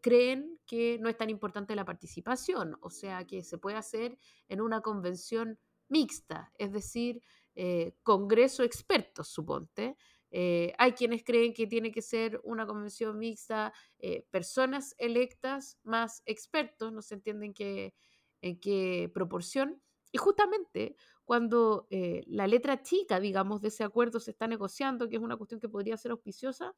creen que no es tan importante la participación, o sea, que se puede hacer en una convención mixta, es decir, congreso expertos, suponte, eh, hay quienes creen que tiene que ser una convención mixta, eh, personas electas más expertos, no se entiende en qué, en qué proporción. Y justamente cuando eh, la letra chica, digamos, de ese acuerdo se está negociando, que es una cuestión que podría ser auspiciosa,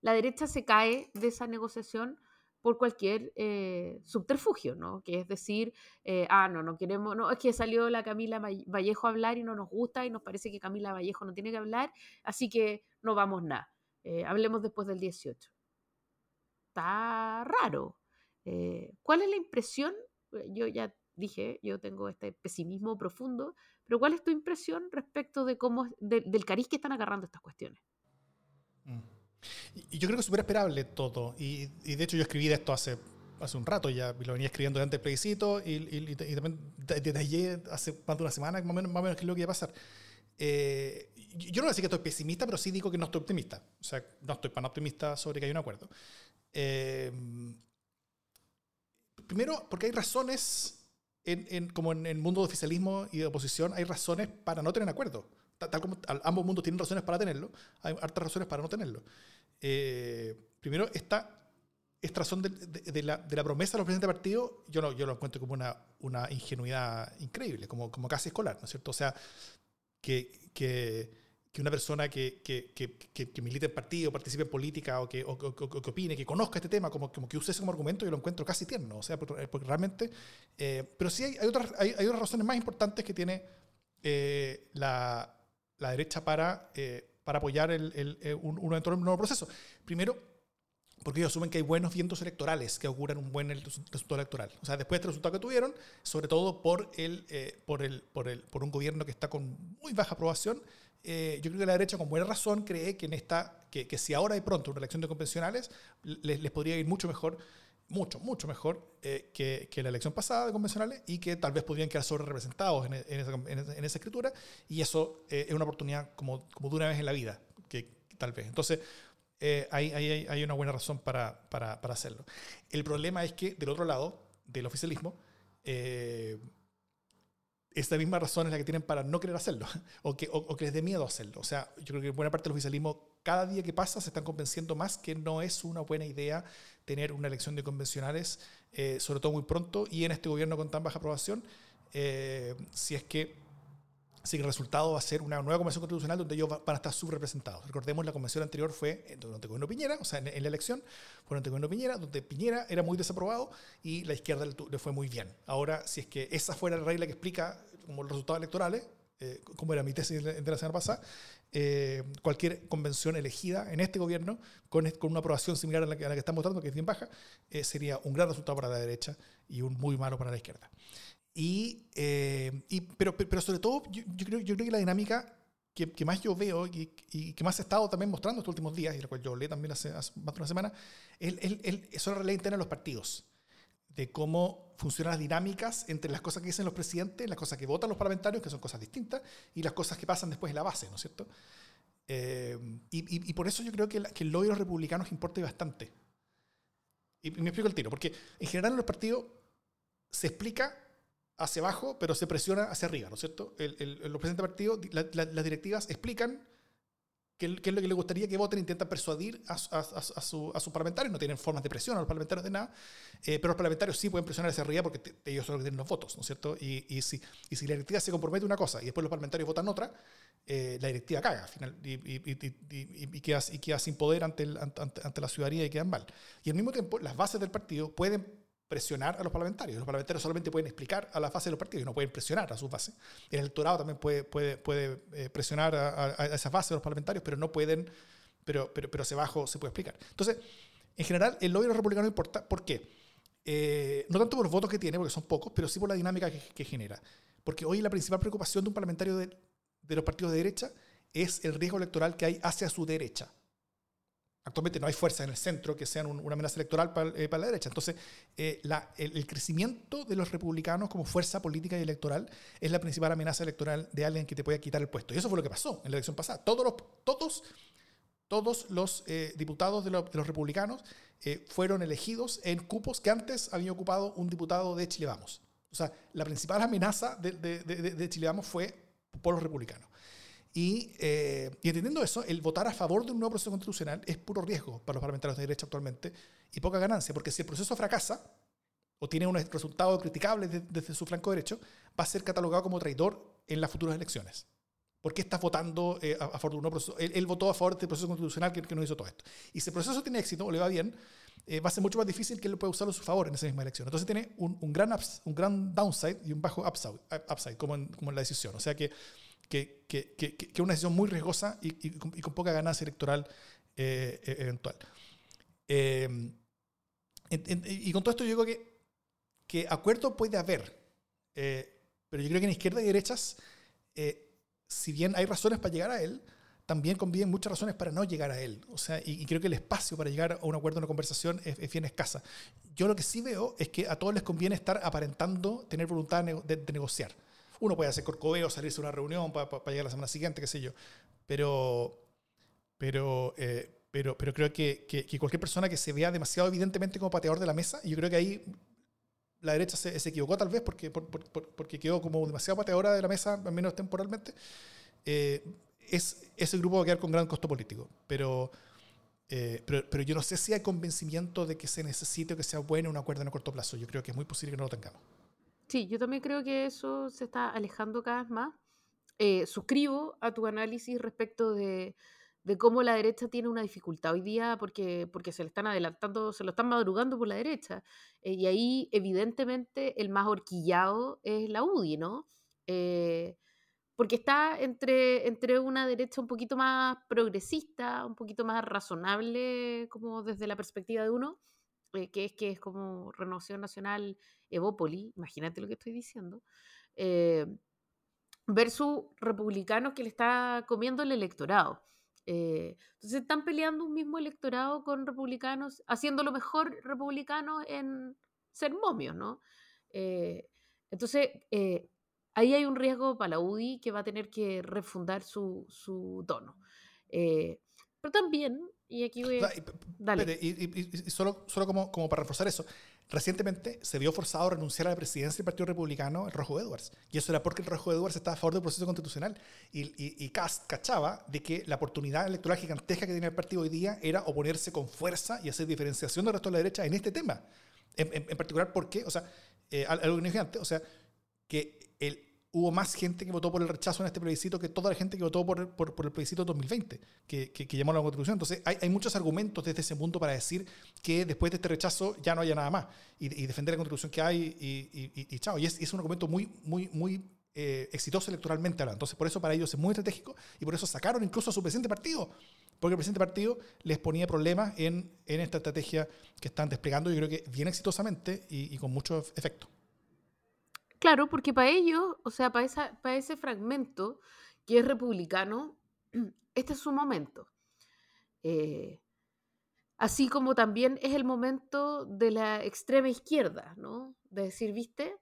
la derecha se cae de esa negociación por cualquier eh, subterfugio, ¿no? Que es decir, eh, ah, no, no queremos, no, es que salió la Camila Vallejo a hablar y no nos gusta y nos parece que Camila Vallejo no tiene que hablar, así que no vamos nada. Eh, hablemos después del 18. Está raro. ¿Cuál es la impresión yo ya dije, yo tengo este pesimismo profundo, pero ¿cuál es tu impresión respecto de cómo, del cariz que están agarrando estas cuestiones? Mm. Y yo creo que es súper esperable todo. Y, de hecho yo escribí de esto hace, hace un rato ya, lo venía escribiendo durante el plebiscito y, y, también detallé hace más de una semana más o menos, más o menos qué es lo que iba a pasar. Eh, yo no voy a decir que estoy pesimista, pero sí digo que no estoy optimista. O sea, no estoy tan optimista sobre que hay un acuerdo. Eh, primero, porque hay razones, en, como en el mundo de oficialismo y de oposición, hay razones para no tener acuerdo. Tal, como ambos mundos tienen razones para tenerlo, hay hartas razones para no tenerlo. Eh, primero, esta, esta razón de, la, de, la, promesa de los presidentes de partido, yo, no, yo lo encuentro como una, una ingenuidad increíble, como, como casi escolar, ¿no es cierto? O sea, que, que, que una persona que, que, milite en partido, participe en política o que, o, que opine, que conozca este tema, como, como que use ese como argumento, yo lo encuentro casi tierno. O sea, porque, realmente. Eh, pero sí hay, hay, otras, hay, hay, otras razones más importantes que tiene eh, la, la, derecha para, eh, para apoyar el, el, un, nuevo proceso. Primero, porque ellos asumen que hay buenos vientos electorales que auguran un buen resultado electoral. O sea, después de este resultado que tuvieron, sobre todo por, el, eh, por, el, por, el, por un gobierno que está con muy baja aprobación, eh, yo creo que la derecha con buena razón cree que, en esta, que, que si ahora hay pronto una elección de convencionales, les, les podría ir mucho mejor, mucho, mucho mejor eh, que, que, la elección pasada de convencionales y que tal vez podrían quedar sobre representados en, en, esa, en, esa, escritura. Y eso es una oportunidad como, como de una vez en la vida, que, tal vez. Entonces, eh, hay, hay, hay, una buena razón para, para, para, hacerlo. El problema es que del otro lado del oficialismo, eh, esta misma razón es la que tienen para no querer hacerlo o que, o, que les dé miedo hacerlo. O sea, yo creo que buena parte del oficialismo, cada día que pasa, se están convenciendo más que no es una buena idea tener una elección de convencionales, eh, sobre todo muy pronto y en este gobierno con tan baja aprobación, eh, si es que que el resultado va a ser una nueva convención constitucional donde ellos van a estar subrepresentados. Recordemos, la convención anterior fue durante el gobierno Piñera, o sea, en, la elección, fue durante el gobierno Piñera, donde Piñera era muy desaprobado y la izquierda le, fue muy bien. Ahora, si es que esa fuera la regla que explica como los resultados electorales, eh, como era mi tesis de la semana pasada, eh, cualquier convención elegida en este gobierno con, con una aprobación similar a la, que, a la que estamos votando, que es bien baja, eh, sería un gran resultado para la derecha y un muy malo para la izquierda. Y, eh, y, pero, pero sobre todo, yo, creo, yo creo que la dinámica que, que más yo veo y, y, que más he estado también mostrando estos últimos días, y la cual yo leí también hace, más de una semana, es, el, es la realidad interna de los partidos, de cómo funcionan las dinámicas entre las cosas que dicen los presidentes, las cosas que votan los parlamentarios, que son cosas distintas, y las cosas que pasan después en la base, ¿no es cierto? Eh, y, y, por eso yo creo que, que el lobby de los republicanos importa bastante. Y me explico el tiro, porque en general en los partidos se explica hacia abajo, pero se presiona hacia arriba, ¿no es cierto? El, el, los presidentes de partido, las directivas explican qué, es lo que les gustaría que voten, intentan persuadir a, a, a, su, a, sus parlamentarios, no tienen formas de presión a los parlamentarios de nada, eh, pero los parlamentarios sí pueden presionar hacia arriba porque ellos son los que tienen los votos, ¿no es cierto? Y, y, si, y si la directiva se compromete una cosa y después los parlamentarios votan otra, eh, la directiva caga al final y, y, queda, y queda sin poder ante, el, ante, ante la ciudadanía y quedan mal. Y al mismo tiempo, las bases del partido pueden presionar a los parlamentarios. Los parlamentarios solamente pueden explicar a la fase de los partidos y no pueden presionar a su base. El electorado también puede, puede, puede eh, presionar a, esa fase de los parlamentarios, pero no pueden, pero, pero, pero hacia abajo se puede explicar. Entonces, en general, el lobby de los republicanos importa. ¿Por qué? Eh, no tanto por los votos que tiene, porque son pocos, pero sí por la dinámica que, que genera. Porque hoy la principal preocupación de un parlamentario de, de los partidos de derecha es el riesgo electoral que hay hacia su derecha. Actualmente no hay fuerzas en el centro que sean una amenaza electoral para, eh, para la derecha. Entonces, eh, el, crecimiento de los republicanos como fuerza política y electoral es la principal amenaza electoral de alguien que te pueda quitar el puesto. Y eso fue lo que pasó en la elección pasada. Todos los, todos, todos los eh, diputados de, de, los republicanos fueron elegidos en cupos que antes había ocupado un diputado de Chile Vamos. O sea, la principal amenaza de, de, de Chile Vamos fue por los republicanos. Eh, y, entendiendo eso, el votar a favor de un nuevo proceso constitucional es puro riesgo para los parlamentarios de derecha actualmente y poca ganancia, porque si el proceso fracasa o tiene un resultado criticable desde su flanco derecho, va a ser catalogado como traidor en las futuras elecciones. ¿Por qué estás votando eh, a, favor de un nuevo proceso? Él, votó a favor del proceso constitucional que, que no hizo todo esto. Y si el proceso tiene éxito o le va bien, eh, va a ser mucho más difícil que él pueda usarlo a su favor en esa misma elección. Entonces tiene un, un gran, un gran downside y un bajo upside, upside como, en, como en la decisión. O sea que que, que, que, que es una decisión muy riesgosa y, y, con, y con, poca ganancia electoral eh, e, eventual. Eh, en, en, y con todo esto yo digo que acuerdo puede haber, eh, pero yo creo que en izquierda y derechas, eh, si bien hay razones para llegar a él, también conviven muchas razones para no llegar a él. O sea, y, creo que el espacio para llegar a un acuerdo, a una conversación, es, bien escasa. Yo lo que sí veo es que a todos les conviene estar aparentando tener voluntad de, negociar. Uno puede hacer corcoveo, salirse a una reunión para, llegar la semana siguiente, qué sé yo. Pero, pero, eh, pero, pero creo que, que, cualquier persona que se vea demasiado evidentemente como pateador de la mesa, yo creo que ahí la derecha se, equivocó tal vez porque, porque quedó como demasiado pateadora de la mesa, al menos temporalmente. Eh, es, ese grupo va a quedar con gran costo político. Pero, eh, pero, pero, yo no sé si hay convencimiento de que se necesite o que sea bueno un acuerdo en el corto plazo. Yo creo que es muy posible que no lo tengamos. Sí, yo también creo que eso se está alejando cada vez más. Eh, suscribo a tu análisis respecto de, de, cómo la derecha tiene una dificultad hoy día porque, porque se le están adelantando, se lo están madrugando por la derecha. Eh, y ahí, evidentemente, el más horquillado es la UDI, ¿no? porque está entre, entre una derecha un poquito más progresista, un poquito más razonable, como desde la perspectiva de uno, eh, que es que es como Renovación Nacional Evópoli, imagínate lo que estoy diciendo, eh, versus republicanos que le está comiendo el electorado. Eh, entonces están peleando un mismo electorado con republicanos, haciendo lo mejor republicanos en ser momios, ¿no? entonces, ahí hay un riesgo para la UDI que va a tener que refundar su, su tono. Pero también, y aquí voy a... Dale. Y, solo, solo como, como para reforzar eso, recientemente se vio forzado a renunciar a la presidencia del Partido Republicano el Rojo Edwards. Y eso era porque el Rojo Edwards estaba a favor del proceso constitucional. Y, y, Cast cachaba de que la oportunidad electoral gigantesca que tenía el partido hoy día era oponerse con fuerza y hacer diferenciación del resto de la derecha en este tema. En, en, particular, porque, o sea, eh, algo que no o sea, que el, hubo más gente que votó por el rechazo en este plebiscito que toda la gente que votó por, el plebiscito 2020, que, llamó a la Constitución. Entonces, hay, muchos argumentos desde ese punto para decir que después de este rechazo ya no haya nada más y, defender la Constitución que hay y, chao. Y es, un argumento muy, muy, muy eh, exitoso electoralmente hablando. Entonces, por eso para ellos es muy estratégico y por eso sacaron incluso a su presidente partido, porque el presidente partido les ponía problemas en, en esta estrategia que están desplegando, yo creo que bien exitosamente y, y con mucho efecto. Claro, porque para ellos, o sea, para, esa, para ese fragmento que es republicano, este es su momento. Eh, así como también es el momento de la extrema izquierda, ¿no? De decir, viste,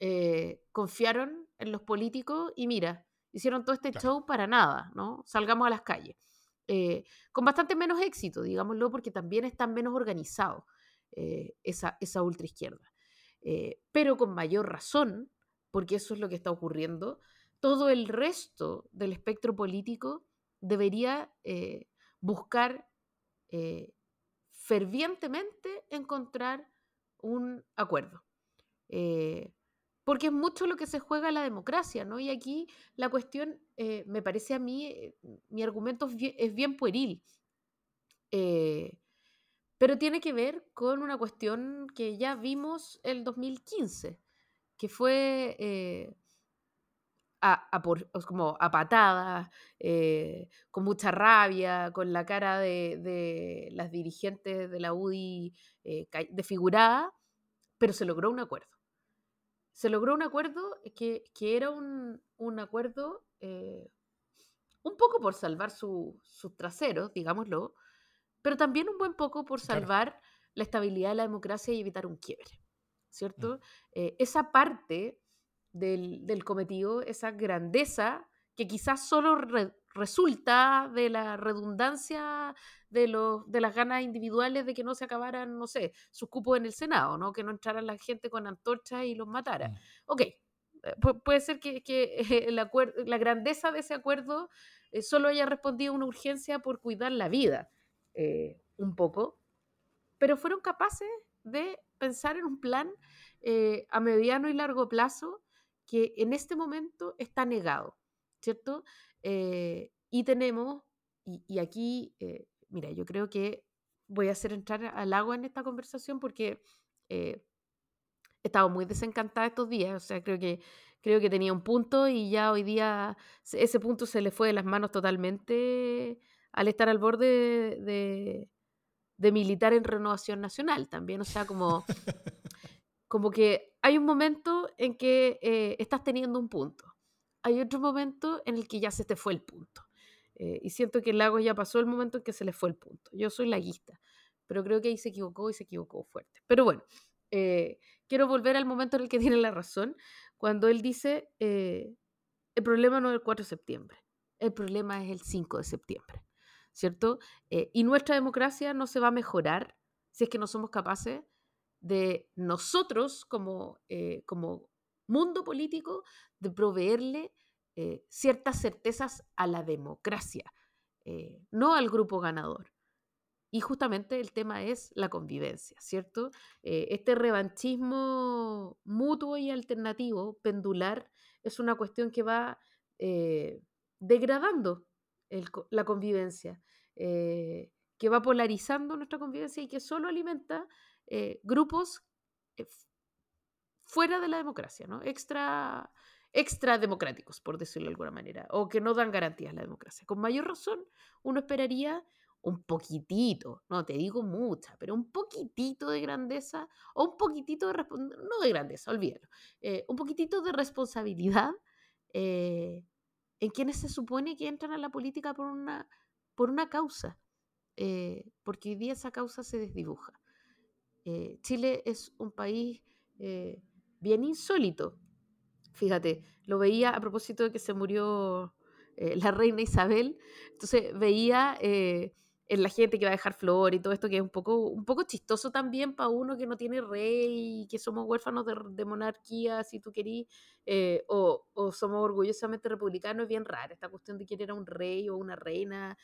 eh, confiaron en los políticos y mira, hicieron todo este show para nada, ¿no? Salgamos a las calles. Eh, con bastante menos éxito, digámoslo, porque también están menos organizados esa, esa ultraizquierda. Eh, pero con mayor razón, porque eso es lo que está ocurriendo, todo el resto del espectro político debería eh, buscar eh, fervientemente encontrar un acuerdo. porque es mucho lo que se juega la democracia, ¿no? Y aquí la cuestión, me parece a mí, mi argumento es bien, es bien pueril pero tiene que ver con una cuestión que ya vimos el 2015, que fue eh, a, como a patadas, eh, con mucha rabia, con la cara de, las dirigentes de la UDI eh, desfigurada, pero se logró un acuerdo. Se logró un acuerdo que, era un, acuerdo un poco por salvar sus traseros, digámoslo, pero también un buen poco por salvar la estabilidad de la democracia y evitar un quiebre, ¿cierto? Mm. Eh, esa parte del, cometido, esa grandeza que quizás solo resulta de la redundancia de, los, de las ganas individuales de que no se acabaran, no sé, sus cupos en el Senado, ¿no? Que no entrara la gente con antorchas y los matara. Mm. Ok, eh, puede ser que, la grandeza de ese acuerdo eh, solo haya respondido a una urgencia por cuidar la vida. Eh, un poco, pero fueron capaces de pensar en un plan eh, a mediano y largo plazo que en este momento está negado, ¿cierto? Eh, y tenemos, y, aquí, mira, yo creo que voy a hacer entrar al agua en esta conversación porque he estado muy desencantada estos días, o sea, creo que, creo que tenía un punto y ya hoy día ese punto se le fue de las manos totalmente al estar al borde de, militar en renovación nacional también, o sea, como, como que hay un momento en que eh, estás teniendo un punto. Hay otro momento en el que ya se te fue el punto. Eh, y siento que el lago ya pasó el momento en que se le fue el punto. Yo soy laguista, pero creo que ahí se equivocó y se equivocó fuerte. Pero bueno, eh, quiero volver al momento en el que tiene la razón, cuando él dice, el problema no es el 4 de septiembre, el problema es el 5 de septiembre, ¿cierto? y nuestra democracia no se va a mejorar si es que no somos capaces de nosotros como, eh, como mundo político de proveerle eh, ciertas certezas a la democracia, eh, no al grupo ganador. Y justamente el tema es la convivencia, ¿cierto? este revanchismo mutuo y alternativo, pendular, es una cuestión que va degradando la convivencia, que va polarizando nuestra convivencia y que solo alimenta eh, grupos eh, fuera de la democracia, ¿no? Extra, extra democráticos, por decirlo de alguna manera, o que no dan garantías a la democracia. Con mayor razón, uno esperaría un poquitito, no te digo mucha, pero un poquitito de grandeza o un poquitito de, no de grandeza, olvídalo, eh, un poquitito de responsabilidad en quienes se supone que entran a la política por una, por una causa, porque hoy día esa causa se desdibuja. Eh, Chile es un país eh, bien insólito. Fíjate, lo veía a propósito de que se murió eh, la reina Isabel. Entonces veía en la gente que va a dejar flor y todo esto que es un poco, un poco chistoso también para uno que no tiene rey que somos huérfanos de, monarquía, si tú querís, o, o, somos orgullosamente republicanos, es bien rara esta cuestión de quién era un rey o una reina.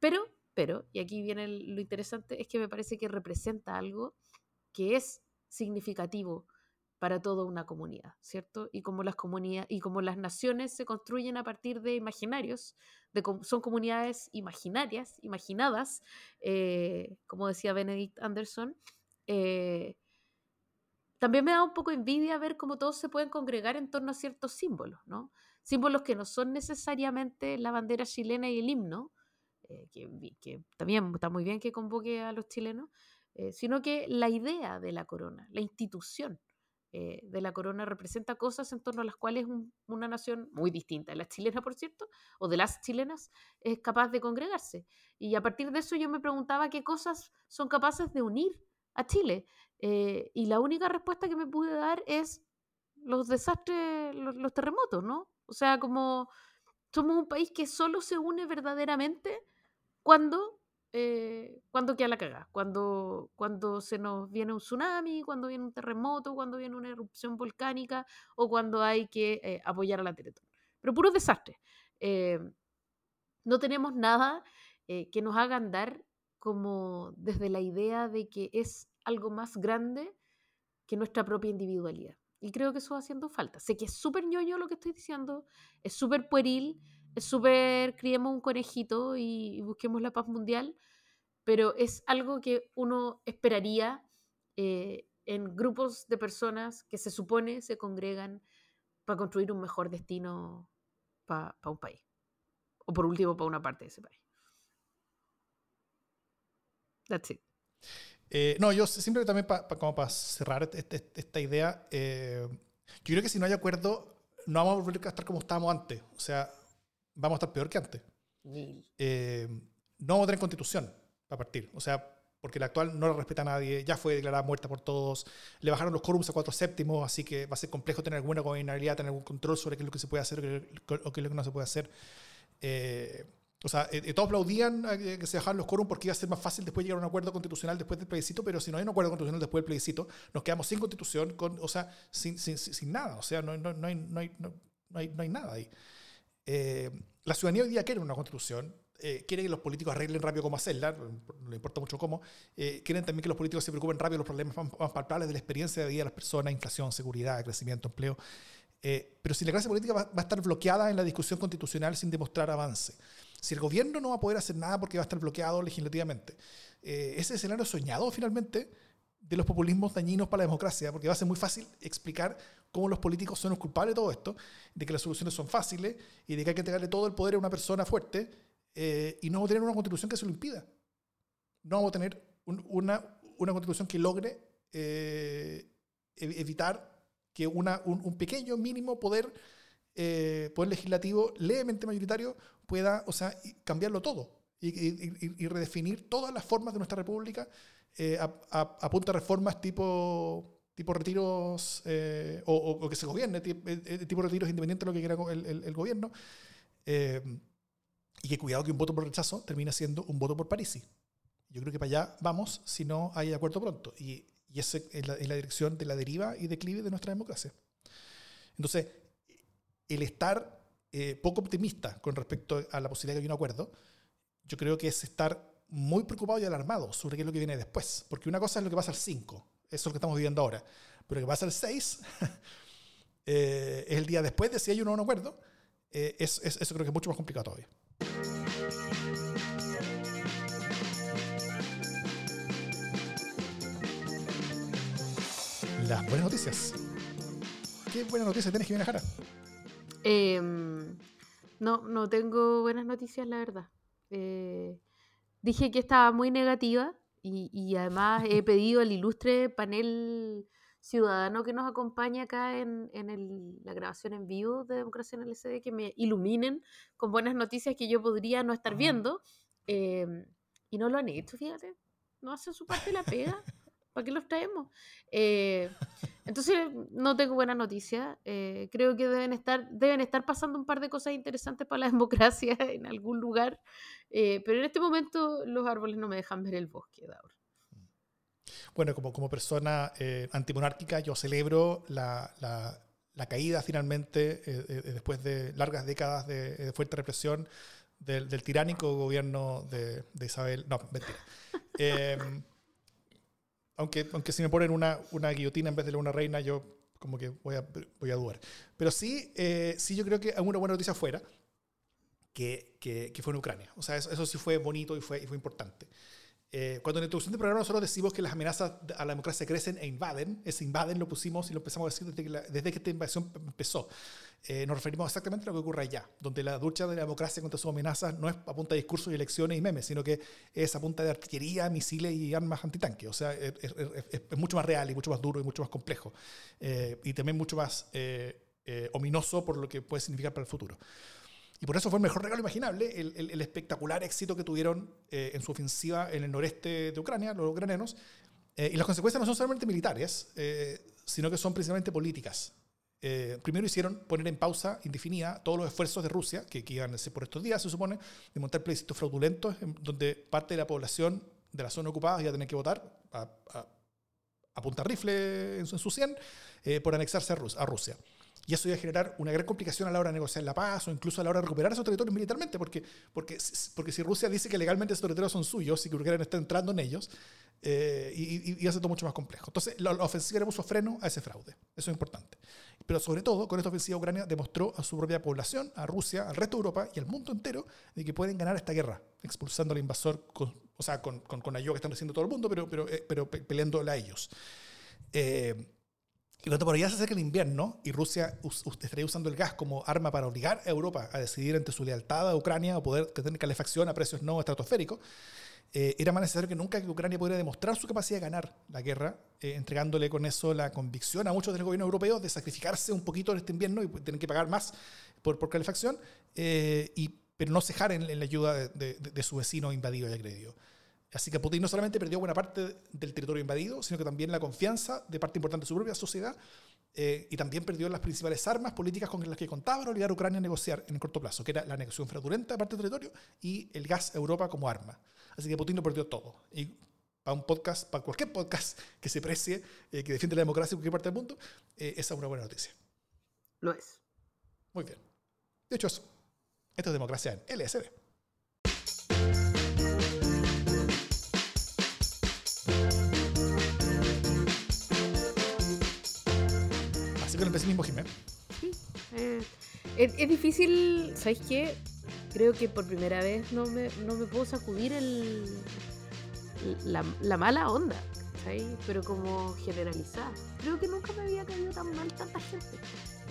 pero pero, y aquí viene lo interesante, es que me parece que representa algo que es significativo para toda una comunidad, ¿cierto? Y como las comunidades y como las naciones se construyen a partir de imaginarios, son comunidades imaginarias, imaginadas, eh, como decía Benedict Anderson, eh, también me da un poco envidia ver cómo todos se pueden congregar en torno a ciertos símbolos, ¿no? Símbolos que no son necesariamente la bandera chilena y el himno, eh, que, también está muy bien que convoque a los chilenos, sino que la idea de la corona, la institución eh, de la corona representa cosas en torno a las cuales una nación muy distinta la chilena, por cierto, o de las chilenas, es capaz de congregarse. Y a partir de eso yo me preguntaba qué cosas son capaces de unir a Chile. y la única respuesta que me pude dar es los desastres, los terremotos, ¿no? O sea, como somos un país que solo se une verdaderamente cuando, eh, cuando queda la cagada, cuando, cuando se nos viene un tsunami, cuando viene un terremoto, cuando viene una erupción volcánica o cuando hay que eh, apoyar a la Teletón. Pero puro desastre. Eh, no tenemos nada que nos haga andar como desde la idea de que es algo más grande que nuestra propia individualidad. Y creo que eso va haciendo falta. Sé que es súper ñoño lo que estoy diciendo, es súper pueril, es súper criemos un conejito y, busquemos la paz mundial, pero es algo que uno esperaría eh, en grupos de personas que se supone se congregan para construir un mejor destino para un país. O por último, para una parte de ese país. That's it. Eh, no, yo siempre también como para cerrar este, este, esta idea, eh, yo creo que si no hay acuerdo, no vamos a volver a estar como estábamos antes. O sea, vamos a estar peor que antes. Eh, no vamos a tener constitución para partir. O sea, porque la actual no la respeta a nadie, ya fue declarada muerta por todos, le bajaron los quórums a cuatro séptimos, así que va a ser complejo tener alguna gobernabilidad, tener algún control sobre qué es lo que se puede hacer o qué es lo que no se puede hacer. Eh, o sea, eh, todos aplaudían que se bajaran los quórums porque iba a ser más fácil después llegar a un acuerdo constitucional después del plebiscito, pero si no hay un acuerdo constitucional después del plebiscito, nos quedamos sin constitución, con, o sea, sin, sin, sin nada. O sea, no, no, no, hay, no, hay, no, hay, no hay nada ahí. Eh, la ciudadanía hoy día quiere una constitución, eh, quiere que los políticos arreglen rápido cómo hacerla, no le importa mucho cómo, eh, quieren también que los políticos se preocupen rápido de los problemas más, palpables de la experiencia de vida de las personas, inflación, seguridad, crecimiento, empleo. pero si la clase política va, a estar bloqueada en la discusión constitucional sin demostrar avance, si el gobierno no va a poder hacer nada porque va a estar bloqueado legislativamente, ese escenario soñado finalmente de los populismos dañinos para la democracia, porque va a ser muy fácil explicar cómo los políticos son los culpables de todo esto, de que las soluciones son fáciles y de que hay que entregarle todo el poder a una persona fuerte eh, y no vamos a tener una constitución que se lo impida. No vamos a tener una, una constitución que logre eh, evitar que una, un, pequeño mínimo poder, eh, poder legislativo levemente mayoritario pueda, o sea, cambiarlo todo y, redefinir todas las formas de nuestra república eh, a, punta de reformas tipo tipo retiros o, que se gobierne, tipo, retiros independientes de lo que quiera el, el, gobierno. y que cuidado que un voto por rechazo termina siendo un voto por París. Yo creo que para allá vamos si no hay acuerdo pronto. Y, y esa es la, dirección de la deriva y declive de nuestra democracia. Entonces, el estar eh, poco optimista con respecto a la posibilidad de que haya un acuerdo, yo creo que es estar muy preocupado y alarmado sobre qué es lo que viene después. Porque una cosa es lo que pasa al 5, eso es lo que estamos viviendo ahora. Pero lo que pasa al 6 eh, es el día después de si hay un nuevo acuerdo. Eh, eso creo que es mucho más complicado todavía. las buenas noticias. ¿Qué buenas noticias tienes viene Jara? Em, no, no tengo buenas noticias, la verdad. Eh, dije que estaba muy negativa y, además he pedido al ilustre panel ciudadano que nos acompaña acá en, la grabación en vivo de Democracia en el SD que me iluminen con buenas noticias que yo podría no estar viendo. Em, y no lo han hecho, fíjate. No hacen su parte de la pega. ¿Para qué los traemos? Eh, entonces, no tengo buena noticia. Eh, creo que deben estar, deben estar pasando un par de cosas interesantes para la democracia en algún lugar. Eh, pero en este momento los árboles no me dejan ver el bosque, Daur. Bueno, como, como persona antimonárquica, yo celebro la, la, caída finalmente, después de largas décadas de, fuerte represión, del, del, tiránico gobierno de, de Isabel. No, mentira. aunque, aunque si me ponen una, una guillotina en vez de una reina, yo como que voy a, voy a dudar. Pero sí, eh, sí yo creo que una buena noticia fuera que, que, que, fue en Ucrania. O sea, eso, eso, sí fue bonito y fue, y fue importante. Eh, cuando en la introducción del programa nosotros decimos que las amenazas a la democracia crecen e invaden, ese invaden lo pusimos y lo empezamos a decir desde que, desde que esta invasión empezó. Eh, nos referimos exactamente a lo que ocurre allá, donde la lucha de la democracia contra sus amenazas no es a punta de discursos y elecciones y memes, sino que es a punta de artillería, misiles y armas antitanque. O sea, es, mucho más real y mucho más duro y mucho más complejo. Eh, y también mucho más ominoso por lo que puede significar para el futuro. Y por eso fue el mejor regalo imaginable el, espectacular éxito que tuvieron eh, en su ofensiva en el noreste de Ucrania, los ucranianos. Eh, y las consecuencias no son solamente militares, eh, sino que son principalmente políticas. primero hicieron poner en pausa indefinida todos los esfuerzos de Rusia, que, iban a ser por estos días, se supone, de montar plebiscitos fraudulentos, donde parte de la población de la zona ocupada iba a tener que votar a, a, punta rifle en su, en su 100 por anexarse a Rusia. Y eso iba a generar una gran complicación a la hora de negociar la paz o incluso a la hora de recuperar esos territorios militarmente, porque, porque, porque si Rusia dice que legalmente esos territorios son suyos y que Ucrania está entrando en ellos, eh, y, y, hace todo mucho más complejo. Entonces, la, ofensiva le puso freno a ese fraude. Eso es importante. Pero sobre todo, con esta ofensiva Ucrania demostró a su propia población, a Rusia, al resto de Europa y al mundo entero, de que pueden ganar esta guerra, expulsando al invasor, con, o sea, con, con, con ayuda que están haciendo todo el mundo, pero, pero, eh, pero peleándola a ellos. Eh, y cuando por allá se acerca el invierno y Rusia estaría usando el gas como arma para obligar a Europa a decidir entre su lealtad a Ucrania o poder tener calefacción a precios no estratosféricos, eh, era más necesario que nunca que Ucrania pudiera demostrar su capacidad de ganar la guerra, eh, entregándole con eso la convicción a muchos del gobierno europeo de sacrificarse un poquito en este invierno y tener que pagar más por, por calefacción, eh, y, pero no cejar en, la ayuda de, de, su vecino invadido y agredido. Así que Putin no solamente perdió buena parte del territorio invadido, sino que también la confianza de parte importante de su propia sociedad eh, y también perdió las principales armas políticas con las que contaba para obligar a Ucrania a negociar en el corto plazo, que era la negociación fraudulenta de parte del territorio y el gas a Europa como arma. Así que Putin lo perdió todo. Y para un podcast, para cualquier podcast que se precie, eh, que defiende la democracia en cualquier parte del mundo, eh, esa es una buena noticia. Lo es. Muy bien. De hecho, eso. Esto es democracia en LSD. El pesimismo, Jiménez. Sí. Eh, es, difícil, ¿sabes qué? Creo que por primera vez no me, no me puedo sacudir el, la, la mala onda, ¿sabes? Pero como generalizada. Creo que nunca me había caído tan mal tanta gente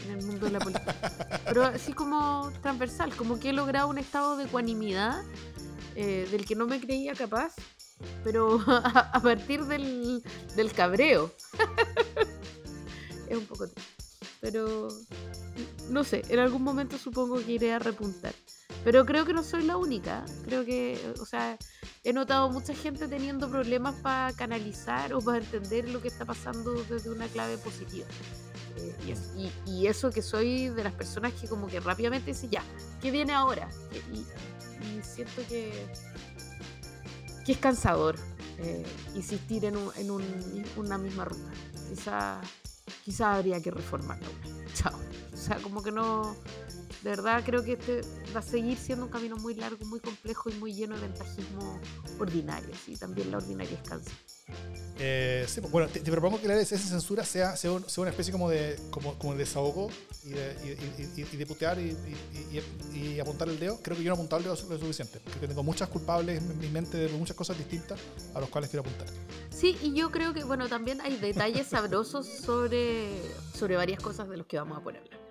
en el mundo de la política. Pero así como transversal, como que he logrado un estado de ecuanimidad eh, del que no me creía capaz pero a, partir del, del cabreo. es un poco triste. Pero no sé, en algún momento supongo que iré a repuntar. Pero creo que no soy la única. Creo que, o sea, he notado mucha gente teniendo problemas para canalizar o para entender lo que está pasando desde una clave positiva. Eh, y, eso que soy de las personas que como que rápidamente dice, ya, ¿qué viene ahora? Y, siento que, que es cansador eh, insistir en, en una misma ruta. Quizá, quizá habría que reformarlo. Chao. O sea, como que no de verdad creo que este va a seguir siendo un camino muy largo, muy complejo y muy lleno de ventajismo ordinarios y también la ordinaria es cáncer. Eh, sí, pues, bueno, te, propongo que la esa censura sea, sea, una especie como de, como, como desahogo y de, y, de putear y, apuntar el dedo. Creo que yo no he apuntado el dedo lo suficiente, porque tengo muchas culpables en mi mente de muchas cosas distintas a los cuales quiero apuntar. Sí, y yo creo que, bueno, también hay detalles sabrosos sobre, sobre varias cosas de los que vamos a poner.